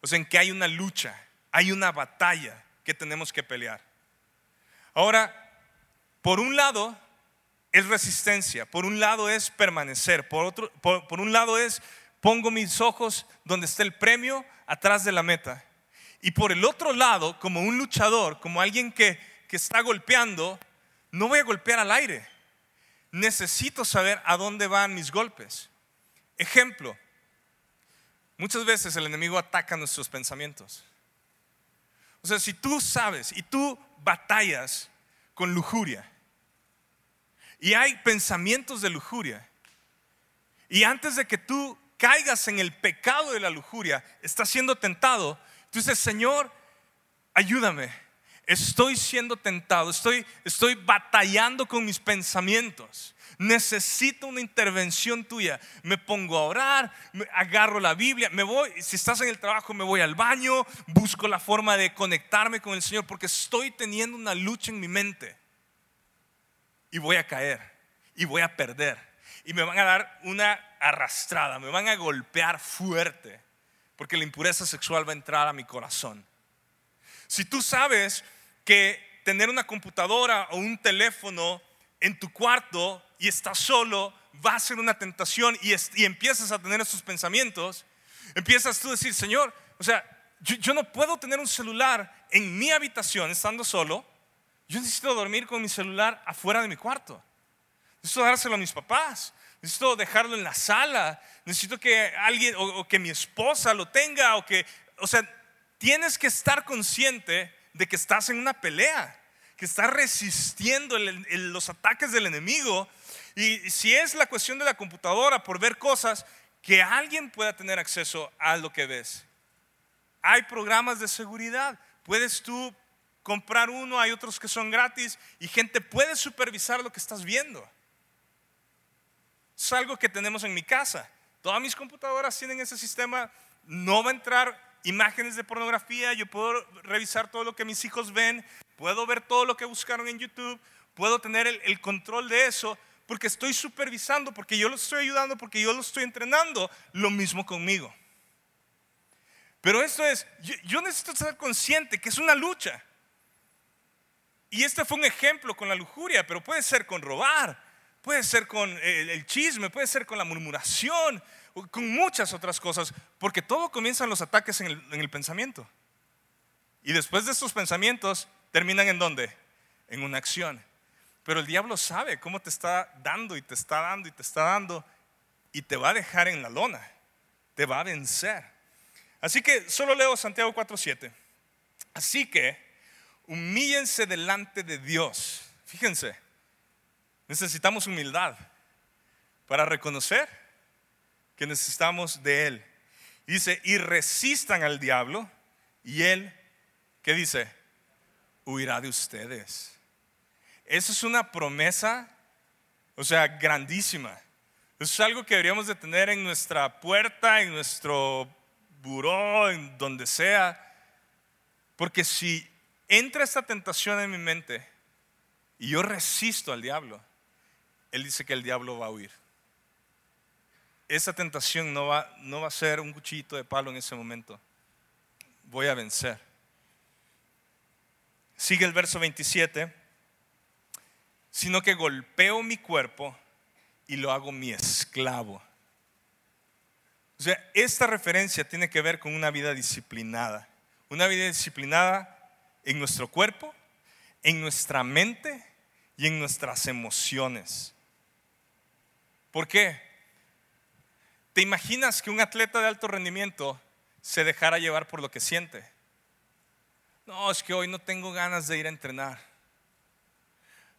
O sea, en que hay una lucha, hay una batalla que tenemos que pelear. Ahora, por un lado es resistencia, por un lado es permanecer, por, otro, por, un lado es pongo mis ojos donde está el premio, atrás de la meta. Y por el otro lado, como un luchador, como alguien que, que está golpeando, no voy a golpear al aire. Necesito saber a dónde van mis golpes. Ejemplo, Muchas veces el enemigo ataca nuestros pensamientos. O sea, si tú sabes y tú batallas con lujuria. Y hay pensamientos de lujuria. Y antes de que tú caigas en el pecado de la lujuria, estás siendo tentado, tú dices, Señor, ayúdame. Estoy siendo tentado, estoy, estoy batallando con mis pensamientos necesito una intervención tuya. Me pongo a orar, agarro la Biblia, me voy, si estás en el trabajo me voy al baño, busco la forma de conectarme con el Señor porque estoy teniendo una lucha en mi mente. Y voy a caer, y voy a perder, y me van a dar una arrastrada, me van a golpear fuerte, porque la impureza sexual va a entrar a mi corazón. Si tú sabes que tener una computadora o un teléfono en tu cuarto y estás solo, va a ser una tentación y, empiezas a tener esos pensamientos, empiezas tú a decir, Señor, o sea, yo, no puedo tener un celular en mi habitación estando solo, yo necesito dormir con mi celular afuera de mi cuarto, necesito dárselo a mis papás, necesito dejarlo en la sala, necesito que alguien o, que mi esposa lo tenga o que, o sea, tienes que estar consciente de que estás en una pelea que estás resistiendo los ataques del enemigo y si es la cuestión de la computadora por ver cosas, que alguien pueda tener acceso a lo que ves. Hay programas de seguridad. Puedes tú comprar uno, hay otros que son gratis y gente puede supervisar lo que estás viendo. Es algo que tenemos en mi casa. Todas mis computadoras tienen ese sistema. No va a entrar imágenes de pornografía. Yo puedo revisar todo lo que mis hijos ven. Puedo ver todo lo que buscaron en YouTube. Puedo tener el, control de eso porque estoy supervisando, porque yo lo estoy ayudando, porque yo lo estoy entrenando, lo mismo conmigo. Pero esto es, yo, necesito estar consciente que es una lucha. Y este fue un ejemplo con la lujuria, pero puede ser con robar, puede ser con el, chisme, puede ser con la murmuración, con muchas otras cosas, porque todo comienzan los ataques en el, en el pensamiento. Y después de estos pensamientos, terminan en dónde? En una acción. Pero el diablo sabe cómo te está dando y te está dando y te está dando y te va a dejar en la lona, te va a vencer. Así que solo leo Santiago 4:7. Así que humíllense delante de Dios. Fíjense, necesitamos humildad para reconocer que necesitamos de Él. Dice, y resistan al diablo y Él, ¿qué dice? Huirá de ustedes. Esa es una promesa, o sea, grandísima. Eso es algo que deberíamos de tener en nuestra puerta, en nuestro buró, en donde sea. Porque si entra esta tentación en mi mente y yo resisto al diablo, él dice que el diablo va a huir. Esa tentación no va, no va a ser un cuchillito de palo en ese momento. Voy a vencer. Sigue el verso 27. Sino que golpeo mi cuerpo y lo hago mi esclavo. O sea, esta referencia tiene que ver con una vida disciplinada. Una vida disciplinada en nuestro cuerpo, en nuestra mente y en nuestras emociones. ¿Por qué? ¿Te imaginas que un atleta de alto rendimiento se dejara llevar por lo que siente? No, es que hoy no tengo ganas de ir a entrenar.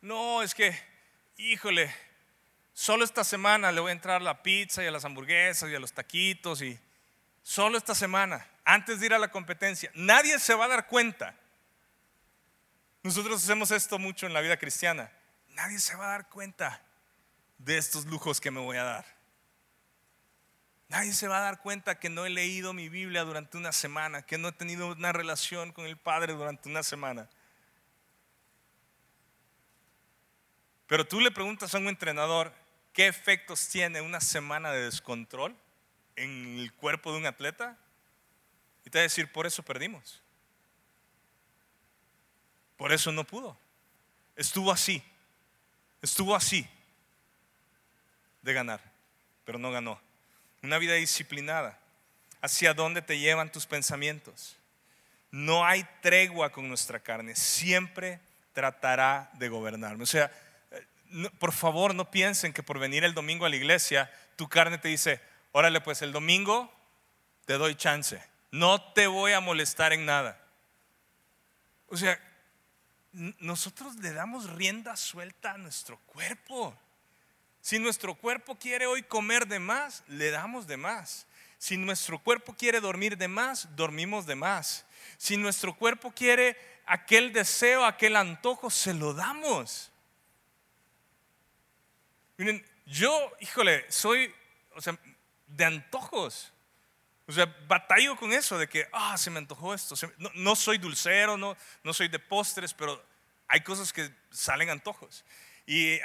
No, es que, híjole, solo esta semana le voy a entrar a la pizza y a las hamburguesas y a los taquitos y solo esta semana, antes de ir a la competencia. Nadie se va a dar cuenta. Nosotros hacemos esto mucho en la vida cristiana. Nadie se va a dar cuenta de estos lujos que me voy a dar. Nadie se va a dar cuenta que no he leído mi Biblia durante una semana, que no he tenido una relación con el Padre durante una semana. Pero tú le preguntas a un entrenador qué efectos tiene una semana de descontrol en el cuerpo de un atleta y te va a decir, por eso perdimos. Por eso no pudo. Estuvo así. Estuvo así de ganar, pero no ganó una vida disciplinada. ¿Hacia dónde te llevan tus pensamientos? No hay tregua con nuestra carne, siempre tratará de gobernarme. O sea, por favor no piensen que por venir el domingo a la iglesia, tu carne te dice, órale pues el domingo te doy chance, no te voy a molestar en nada. O sea, nosotros le damos rienda suelta a nuestro cuerpo. Si nuestro cuerpo quiere hoy comer de más, le damos de más. Si nuestro cuerpo quiere dormir de más, dormimos de más. Si nuestro cuerpo quiere aquel deseo, aquel antojo, se lo damos. Miren, yo, híjole, soy, o sea, de antojos. O sea, batallo con eso de que, ah, se me antojó esto. No, soy dulcero, no, no soy de postres, pero hay cosas que salen antojos. Y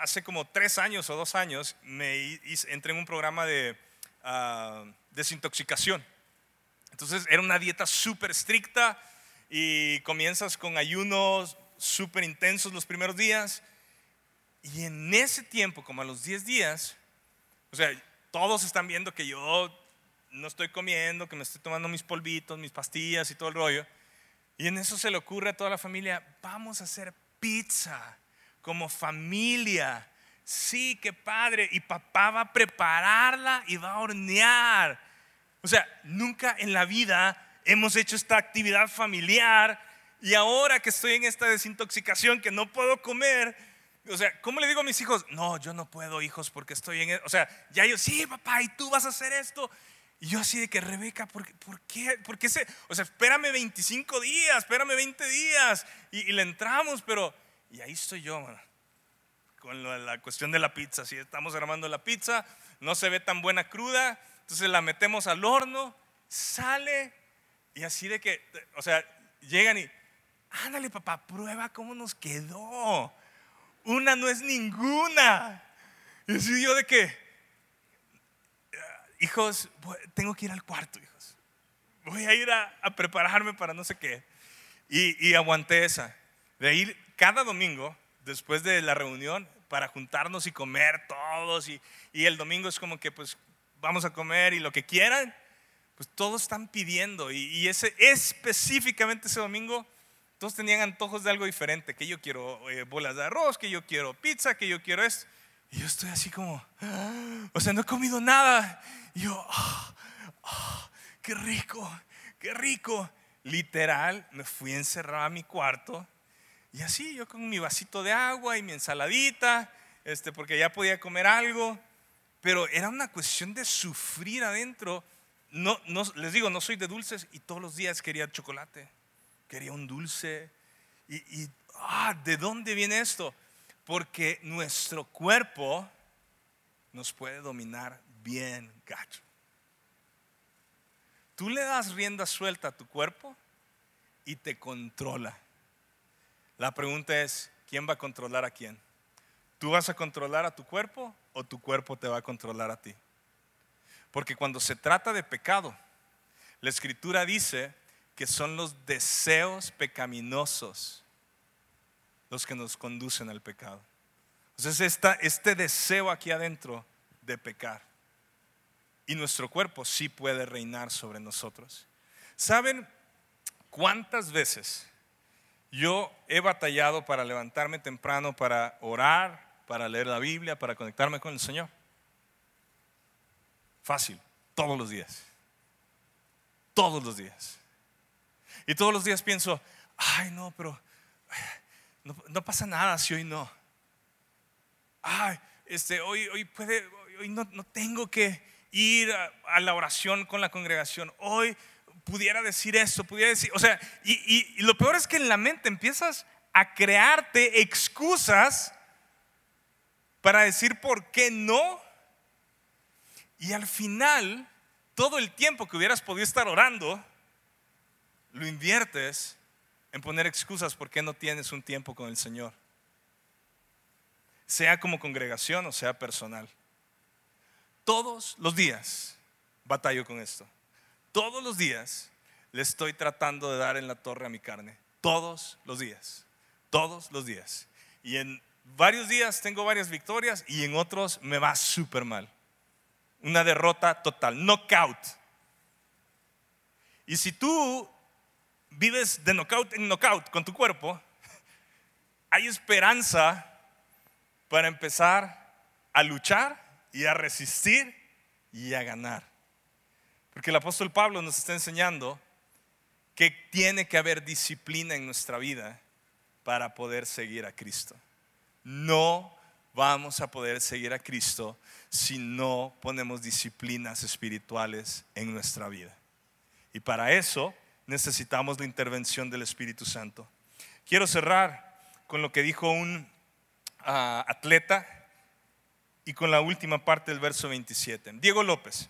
hace como tres años o dos años me entré en un programa de ah, desintoxicación. Entonces era una dieta súper estricta y comienzas con ayunos súper intensos los primeros días. Y en ese tiempo, como a los 10 días, o sea, todos están viendo que yo no estoy comiendo, que me estoy tomando mis polvitos, mis pastillas y todo el rollo. Y en eso se le ocurre a toda la familia, vamos a hacer pizza como familia. Sí, qué padre. Y papá va a prepararla y va a hornear. O sea, nunca en la vida hemos hecho esta actividad familiar y ahora que estoy en esta desintoxicación que no puedo comer, o sea, ¿cómo le digo a mis hijos? No, yo no puedo, hijos, porque estoy en... E-". O sea, ya yo, sí, papá, y tú vas a hacer esto. Y yo así de que, Rebeca, ¿por, por qué? ¿Por qué se, o sea, espérame 25 días, espérame 20 días y, y le entramos, pero y ahí estoy yo, con la cuestión de la pizza. Si estamos armando la pizza, no se ve tan buena cruda, entonces la metemos al horno, sale y así de que, o sea, llegan y, ándale papá, prueba cómo nos quedó. Una no es ninguna. Y así yo de que, hijos, tengo que ir al cuarto, hijos. voy a ir a, prepararme para no sé qué. Y, aguanté esa. De ir cada domingo, después de la reunión, para juntarnos y comer todos. Y, y el domingo es como que pues vamos a comer y lo que quieran, pues todos están pidiendo. Y, ese, específicamente ese domingo, todos tenían antojos de algo diferente, que yo quiero eh, bolas de arroz, que yo quiero pizza, que yo quiero esto. Y yo estoy así como, ah", o sea, no he comido nada. Y yo, ah, ah, qué rico, qué rico. Literal, me fui encerrado a mi cuarto y así yo con mi vasito de agua y mi ensaladita, este, porque ya podía comer algo, pero era una cuestión de sufrir adentro. No, no, les digo, no soy de dulces y todos los días quería chocolate, quería un dulce. Y, y ¿de dónde viene esto? Porque nuestro cuerpo nos puede dominar bien gacho. Tú le das rienda suelta a tu cuerpo y te controla. La pregunta es, ¿quién va a controlar a quién? ¿Tú vas a controlar a tu cuerpo o tu cuerpo te va a controlar a ti? Porque cuando se trata de pecado, la escritura dice que son los deseos pecaminosos los que nos conducen al pecado. Entonces este deseo aquí adentro de pecar. Y nuestro cuerpo sí puede reinar sobre nosotros. ¿Saben cuántas veces yo he batallado para levantarme temprano, para orar, para leer la Biblia, para conectarme con el Señor? Fácil, todos los días. Todos los días. Y todos los días pienso, ay no, pero no, pasa nada si hoy no. Ay, este, hoy, hoy puede, hoy no, tengo que ir a, la oración con la congregación. Hoy pudiera decir esto, pudiera decir, o sea, y, y lo peor es que en la mente empiezas a crearte excusas para decir por qué no. Y al final, todo el tiempo que hubieras podido estar orando, lo inviertes en poner excusas por qué no tienes un tiempo con el Señor. Sea como congregación o sea personal. Todos los días batallo con esto. Todos los días le estoy tratando de dar en la torre a mi carne. Todos los días. Todos los días. Y en varios días tengo varias victorias y en otros me va súper mal. Una derrota total, knockout. Y si tú vives de knockout en knockout con tu cuerpo, hay esperanza para empezar a luchar y a resistir y a ganar. Porque el apóstol Pablo nos está enseñando que tiene que haber disciplina en nuestra vida para poder seguir a Cristo. No vamos a poder seguir a Cristo si no ponemos disciplinas espirituales en nuestra vida. Y para eso necesitamos la intervención del Espíritu Santo. Quiero cerrar con lo que dijo un ah, atleta y con la última parte del verso 27. Diego López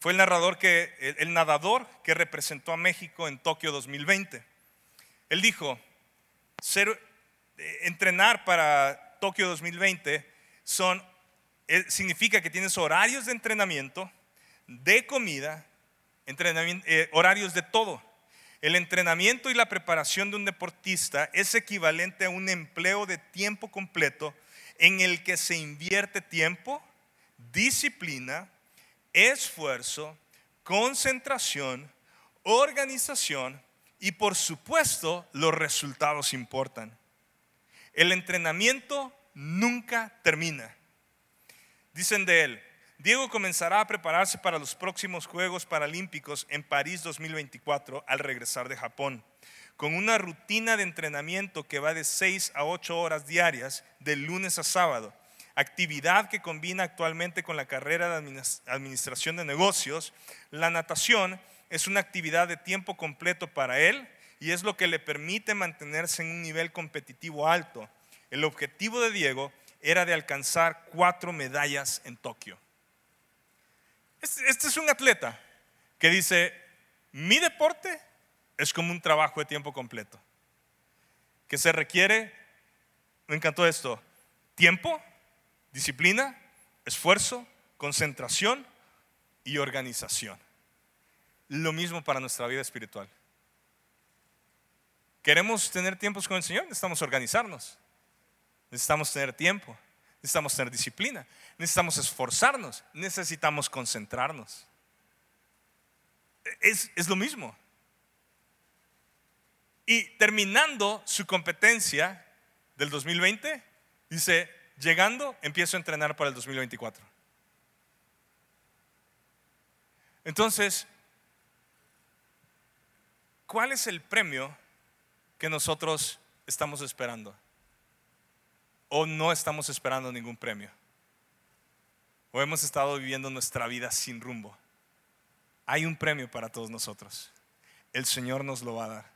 fue el narrador que el nadador que representó a México en Tokio 2020. Él dijo, ser, eh, entrenar para Tokio 2020 son eh, significa que tienes horarios de entrenamiento, de comida, eh, horarios de todo. El entrenamiento y la preparación de un deportista es equivalente a un empleo de tiempo completo en el que se invierte tiempo, disciplina, esfuerzo, concentración, organización y por supuesto los resultados importan. El entrenamiento nunca termina. Dicen de él, Diego comenzará a prepararse para los próximos Juegos Paralímpicos en París 2024 al regresar de Japón, con una rutina de entrenamiento que va de 6 a 8 horas diarias de lunes a sábado, actividad que combina actualmente con la carrera de administración de negocios. La natación es una actividad de tiempo completo para él y es lo que le permite mantenerse en un nivel competitivo alto. El objetivo de Diego era de alcanzar cuatro medallas en Tokio. Este es un atleta que dice, mi deporte es como un trabajo de tiempo completo, que se requiere, me encantó esto, tiempo, disciplina, esfuerzo, concentración y organización. lo mismo para nuestra vida espiritual. Queremos tener tiempos con el Señor, necesitamos organizarnos, necesitamos tener tiempo, necesitamos tener disciplina, necesitamos esforzarnos, necesitamos concentrarnos. Es, es lo mismo. Y terminando su competencia del 2020, dice, llegando, empiezo a entrenar para el 2024. Entonces, ¿cuál es el premio que nosotros estamos esperando? ¿O no estamos esperando ningún premio? ¿O hemos estado viviendo nuestra vida sin rumbo? Hay un premio para todos nosotros. El Señor nos lo va a dar.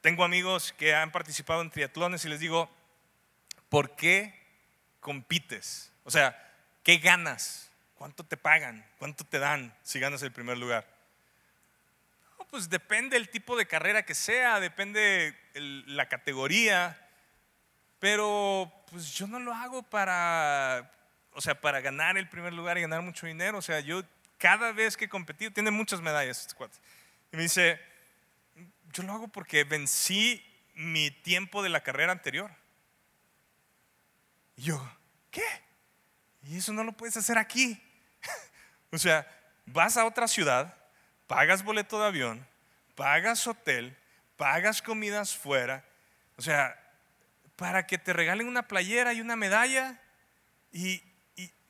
tengo amigos que han participado en triatlones y les digo, ¿por qué compites? O sea, ¿qué ganas? ¿Cuánto te pagan? ¿Cuánto te dan si ganas el primer lugar? pues depende el tipo de carrera que sea, depende la categoría, pero pues yo no lo hago para, o sea, para ganar el primer lugar y ganar mucho dinero. O sea, yo cada vez que he competido, tiene muchas medallas este Y me dice, yo lo hago porque vencí mi tiempo de la carrera anterior. Y yo, ¿qué? Y eso no lo puedes hacer aquí. o sea, vas a otra ciudad, pagas boleto de avión, pagas hotel, pagas comidas fuera. O sea, para que te regalen una playera y una medalla. Y,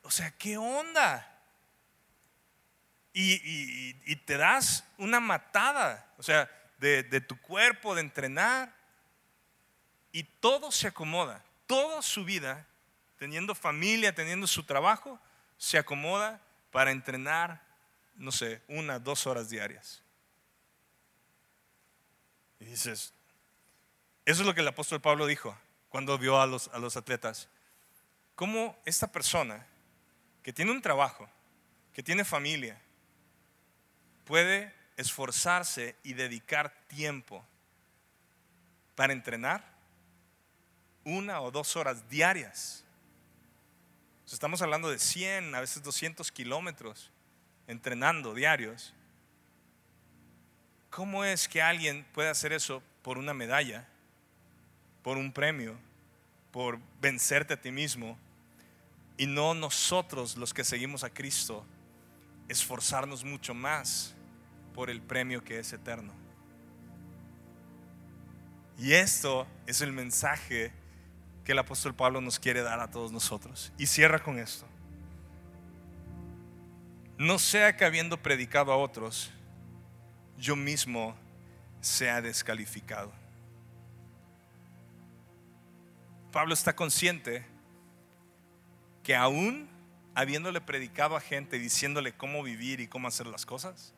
o sea, ¿qué onda? Y, te das una matada, o sea, de tu cuerpo, de entrenar. Y todo se acomoda, toda su vida teniendo familia, teniendo su trabajo, se acomoda para entrenar, no sé, una, dos horas diarias. Y dices, eso es lo que el apóstol Pablo dijo cuando vio a los, a los atletas. ¿Cómo esta persona que tiene un trabajo, que tiene familia, puede esforzarse y dedicar tiempo para entrenar una o dos horas diarias? Estamos hablando de 100, a veces 200 kilómetros entrenando diarios. ¿Cómo es que alguien puede hacer eso por una medalla, por un premio, por vencerte a ti mismo y no nosotros los que seguimos a Cristo esforzarnos mucho más por el premio que es eterno? Y esto es el mensaje que el apóstol Pablo nos quiere dar a todos nosotros. Y cierra con esto. No sea que habiendo predicado a otros, yo mismo sea descalificado. Pablo está consciente que aún habiéndole predicado a gente, diciéndole cómo vivir y cómo hacer las cosas,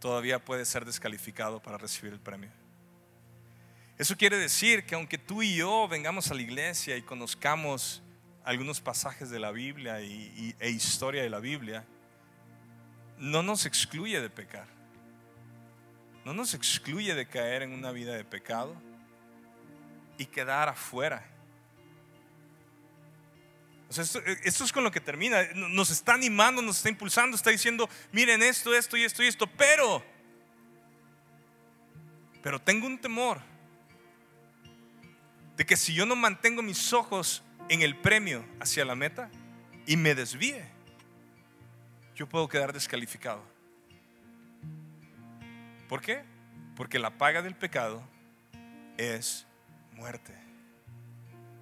todavía puede ser descalificado para recibir el premio. Eso quiere decir que aunque tú y yo vengamos a la iglesia y conozcamos algunos pasajes de la Biblia y, e historia de la Biblia, no nos excluye de pecar. No nos excluye de caer en una vida de pecado y quedar afuera. esto, esto, es con lo que termina. Nos está animando, nos está impulsando, está diciendo, miren esto, esto y esto y esto, pero, pero tengo un temor de que si yo no mantengo mis ojos en el premio hacia la meta y me desvíe, yo puedo quedar descalificado. ¿Por qué? Porque la paga del pecado es muerte.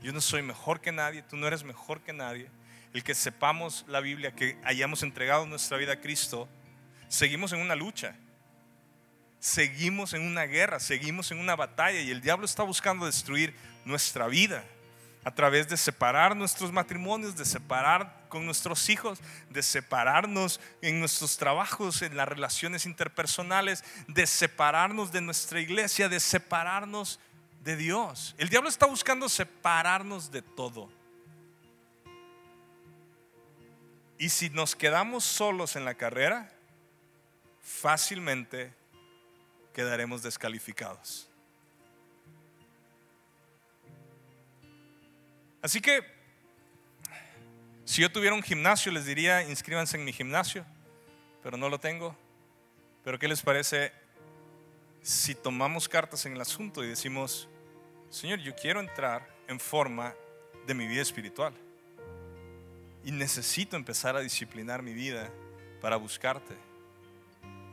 Yo no soy mejor que nadie, tú no eres mejor que nadie. El que sepamos la Biblia, que hayamos entregado nuestra vida a Cristo, seguimos en una lucha seguimos en una guerra, seguimos en una batalla y el diablo está buscando destruir nuestra vida a través de separar nuestros matrimonios, de separar con nuestros hijos, de separarnos en nuestros trabajos, en las relaciones interpersonales, de separarnos de nuestra iglesia, de separarnos de Dios. El diablo está buscando separarnos de todo. Y si nos quedamos solos en la carrera, fácilmente quedaremos descalificados. Así que, si yo tuviera un gimnasio, les diría, inscríbanse en mi gimnasio. pero no lo tengo. Pero ¿qué les parece si tomamos cartas en el asunto y decimos, Señor, yo quiero entrar en forma de mi vida espiritual? Y necesito empezar a disciplinar mi vida para buscarte.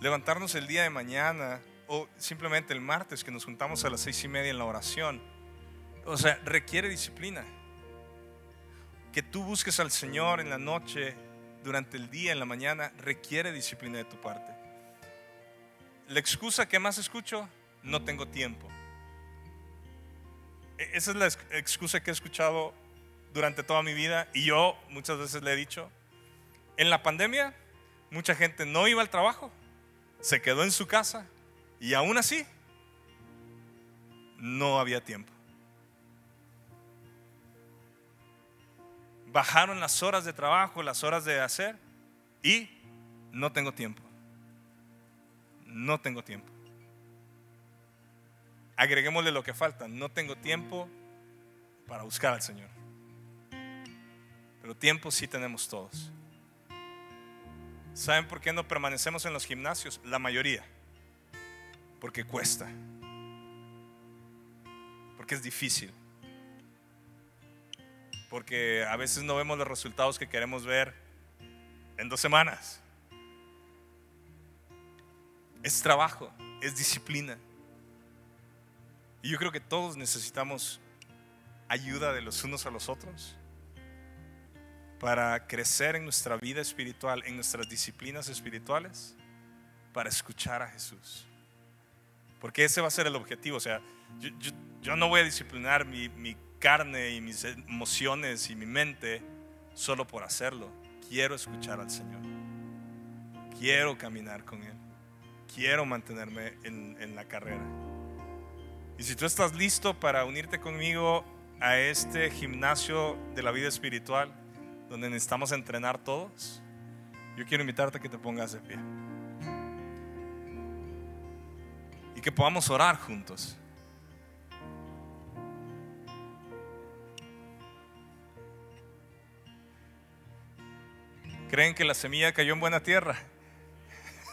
Levantarnos el día de mañana o simplemente el martes que nos juntamos a las seis y media en la oración. O sea, requiere disciplina. Que tú busques al Señor en la noche, durante el día, en la mañana, requiere disciplina de tu parte. La excusa que más escucho, no tengo tiempo. E-, esa es la excusa que he escuchado durante toda mi vida y yo muchas veces le he dicho, en la pandemia mucha gente no iba al trabajo, se quedó en su casa y aún así no había tiempo. Bajaron las horas de trabajo, las horas de hacer y no tengo tiempo. No tengo tiempo. Agreguémosle lo que falta. No tengo tiempo para buscar al Señor. Pero tiempo sí tenemos todos. ¿Saben por qué no permanecemos en los gimnasios? La mayoría. Porque cuesta. Porque es difícil. Porque a veces no vemos los resultados que queremos ver en dos semanas. Es trabajo, es disciplina. Y yo creo que todos necesitamos ayuda de los unos a los otros para crecer en nuestra vida espiritual, en nuestras disciplinas espirituales, para escuchar a Jesús. Porque ese va a ser el objetivo. O sea, yo, no voy a disciplinar mi, mi carne y mis emociones y mi mente solo por hacerlo. Quiero escuchar al Señor. Quiero caminar con Él. Quiero mantenerme en, en la carrera. Y si tú estás listo para unirte conmigo a este gimnasio de la vida espiritual, donde necesitamos entrenar todos, yo quiero invitarte a que te pongas de pie. Que podamos orar juntos. ¿Creen que la semilla cayó en buena tierra?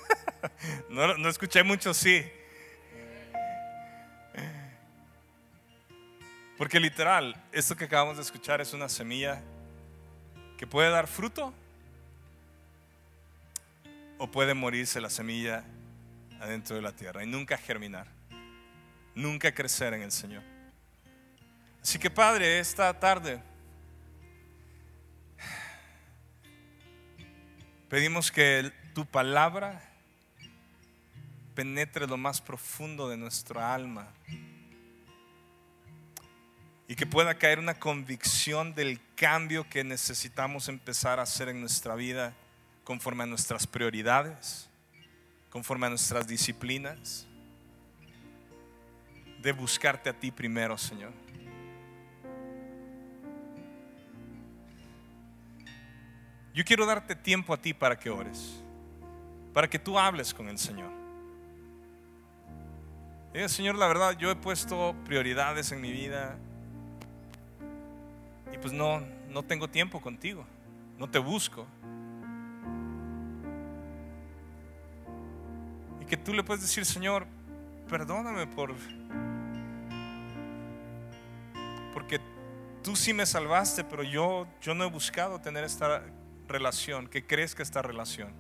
no, escuché mucho sí. Porque literal, esto que acabamos de escuchar es una semilla que puede dar fruto o puede morirse la semilla adentro de la tierra y nunca germinar, nunca crecer en el Señor. Así que Padre, esta tarde pedimos que tu palabra penetre lo más profundo de nuestra alma y que pueda caer una convicción del cambio que necesitamos empezar a hacer en nuestra vida conforme a nuestras prioridades, conforme a nuestras disciplinas, de buscarte a ti primero, Señor. Yo quiero darte tiempo a ti para que ores, para que tú hables con el Señor. Señor, la verdad, yo he puesto prioridades en mi vida, y pues no, no tengo tiempo contigo, no te busco. Que tú le puedes decir, Señor, perdóname por... Porque tú sí me salvaste, pero yo, yo no he buscado tener esta relación, que crezca esta relación.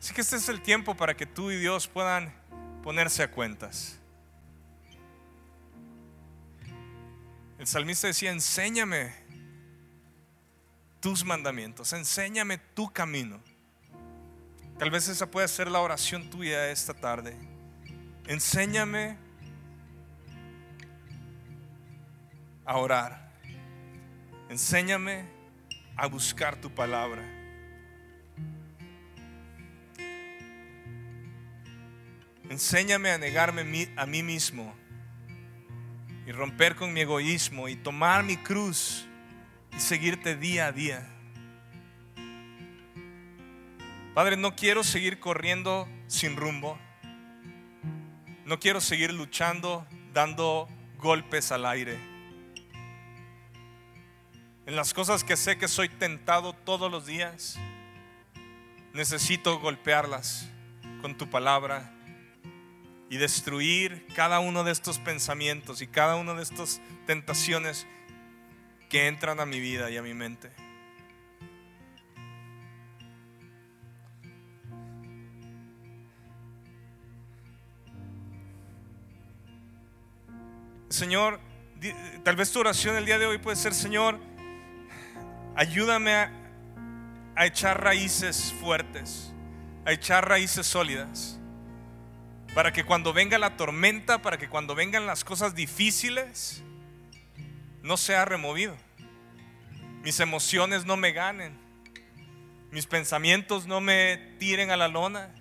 Así que este es el tiempo para que tú y Dios puedan ponerse a cuentas. El salmista decía, enséñame tus mandamientos, enséñame tu camino. Tal vez esa puede ser la oración tuya esta tarde. Enséñame a orar. Enséñame a buscar tu palabra. Enséñame a negarme a mí mismo y romper con mi egoísmo y tomar mi cruz y seguirte día a día. Padre, no quiero seguir corriendo sin rumbo. No quiero seguir luchando dando golpes al aire. En las cosas que sé que soy tentado todos los días. necesito golpearlas con tu palabra y destruir cada uno de estos pensamientos y cada uno de estas tentaciones que entran a mi vida y a mi mente. Señor, tal vez tu oración el día de hoy puede ser, Señor, ayúdame a, echar raíces fuertes, a echar raíces sólidas para que cuando venga la tormenta, para que cuando vengan las cosas difíciles, no sea removido. Mis emociones no me ganen. Mis pensamientos no me tiren a la lona.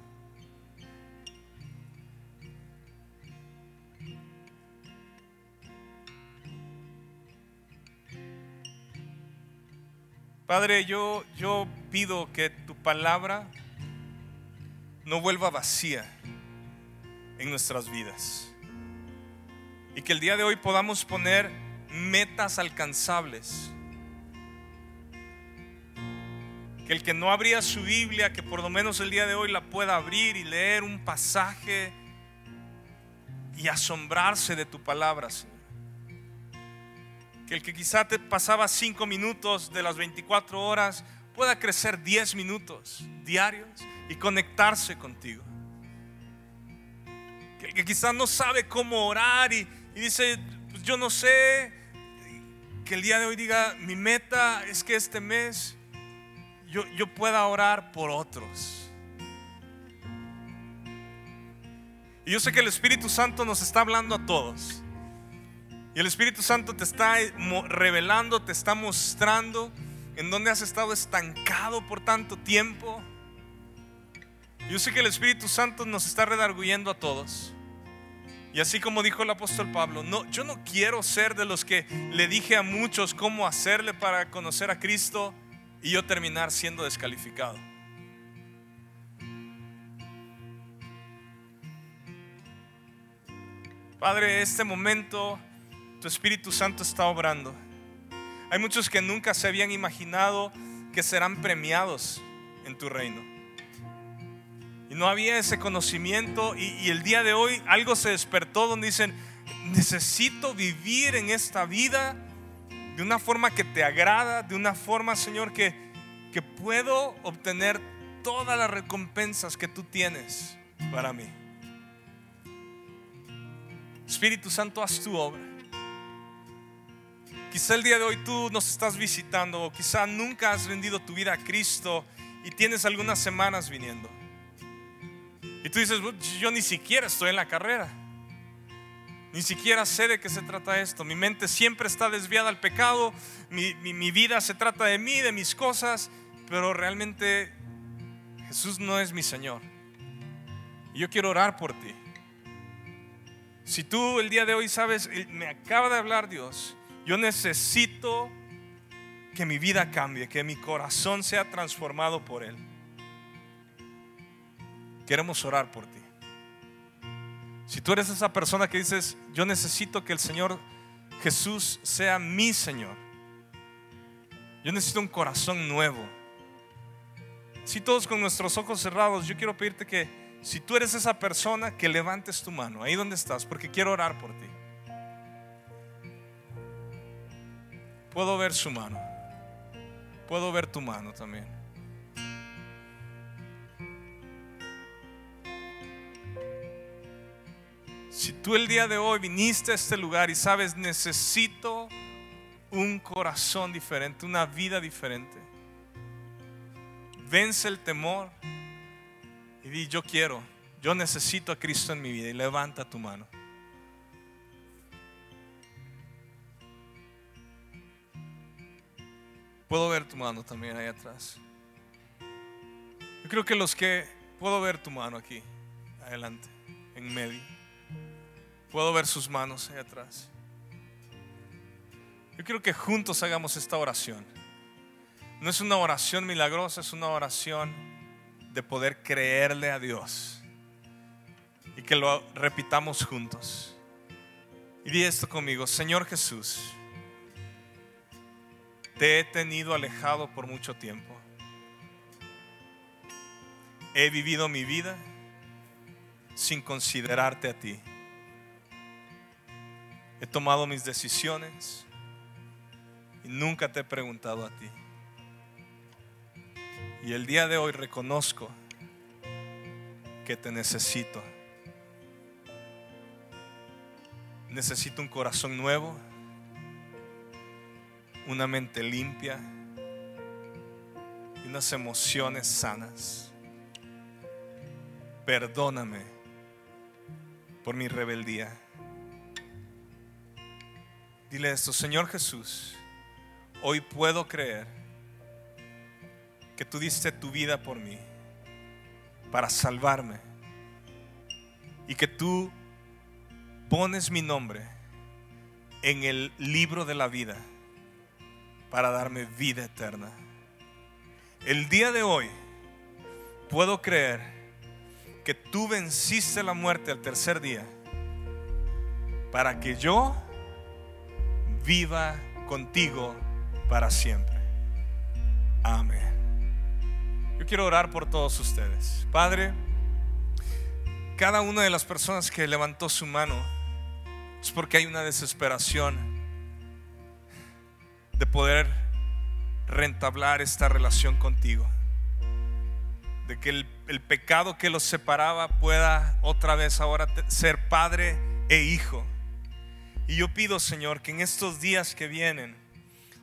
Padre, yo, yo pido que tu palabra no vuelva vacía en nuestras vidas. Y que el día de hoy podamos poner metas alcanzables. Que el que no abría su Biblia, que por lo menos el día de hoy la pueda abrir y leer un pasaje y asombrarse de tu palabra, Que el que quizá te pasaba cinco minutos de las 24 horas pueda crecer 10 minutos diarios y conectarse contigo que, quizás no sabe cómo orar y, dice, pues yo no sé, que el día de hoy diga, mi meta es que este mes yo, yo pueda orar por otros. Y yo sé que el Espíritu Santo nos está hablando a todos. El Espíritu Santo te está revelando, te está mostrando en dónde has estado estancado por tanto tiempo. Yo sé que el Espíritu Santo nos está redarguyendo a todos. Y así como dijo el apóstol Pablo, no, yo no quiero ser de los que le dije a muchos cómo hacerle para conocer a Cristo y yo terminar siendo descalificado. Padre, este momento tu Espíritu Santo está obrando. Hay muchos que nunca se habían imaginado que serán premiados en tu reino. Y no había ese conocimiento y, el día de hoy algo se despertó donde dicen, necesito vivir en esta vida de una forma que te agrada, de una forma, Señor, que, que puedo obtener todas las recompensas que tú tienes para mí. Espíritu Santo, haz tu obra. Quizá el día de hoy tú nos estás visitando o quizá nunca has vendido tu vida a Cristo y tienes algunas semanas viniendo. Y tú dices, yo ni siquiera estoy en la carrera. Ni siquiera sé de qué se trata esto. Mi mente siempre está desviada al pecado. Mi, vida se trata de mí, de mis cosas. Pero realmente Jesús no es mi Señor. Y yo quiero orar por ti. Si tú el día de hoy sabes, me acaba de hablar Dios, yo necesito que mi vida cambie, que mi corazón sea transformado por Él. Queremos orar por ti. Si tú eres esa persona que dices, yo necesito que el Señor Jesús sea mi Señor. Yo necesito un corazón nuevo. Si todos con nuestros ojos cerrados, yo quiero pedirte que si tú eres esa persona, que levantes tu mano, ahí donde estás, porque quiero orar por ti. Puedo ver su mano. Puedo ver tu mano también. Si tú el día de hoy viniste a este lugar y sabes, necesito un corazón diferente, una vida diferente, vence el temor y di, yo quiero, yo necesito a Cristo en mi vida y levanta tu mano. Puedo ver tu mano también ahí atrás. Yo creo que los que puedo ver tu mano aquí, adelante, en medio. Puedo ver sus manos ahí atrás. Yo quiero que juntos hagamos esta oración. No es una oración milagrosa, es una oración de poder creerle a Dios. Y que lo repitamos juntos. Y di esto conmigo, Señor Jesús, te he tenido alejado por mucho tiempo. he vivido mi vida sin considerarte a ti. He tomado mis decisiones y nunca te he preguntado a ti. Y el día de hoy reconozco que te necesito. Necesito un corazón nuevo, una mente limpia y unas emociones sanas. Perdóname por mi rebeldía. Dile esto, Señor Jesús, hoy puedo creer que tú diste tu vida por mí para salvarme y que tú pones mi nombre en el libro de la vida para darme vida eterna. El día de hoy puedo creer que tú venciste la muerte al tercer día para que yo viva contigo para siempre. Amén. Yo quiero orar por todos ustedes. Padre, cada una de las personas que levantó su mano es porque hay una desesperación de poder rentablar esta relación contigo. De que el, el pecado que los separaba pueda otra vez ahora ser padre e hijo y yo pido, Señor, que en estos días que vienen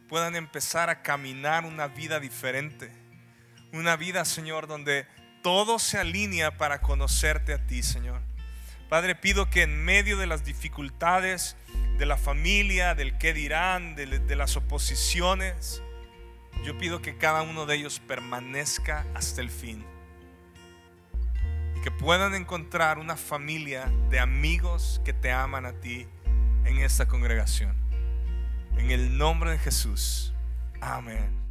puedan empezar a caminar una vida diferente. Una vida, Señor, donde todo se alinea para conocerte a ti, Señor. Padre, pido que en medio de las dificultades de la familia, del qué dirán, de, de las oposiciones, yo pido que cada uno de ellos permanezca hasta el fin. Y que puedan encontrar una familia de amigos que te aman a ti en esta congregación. En el nombre de Jesús. Amén.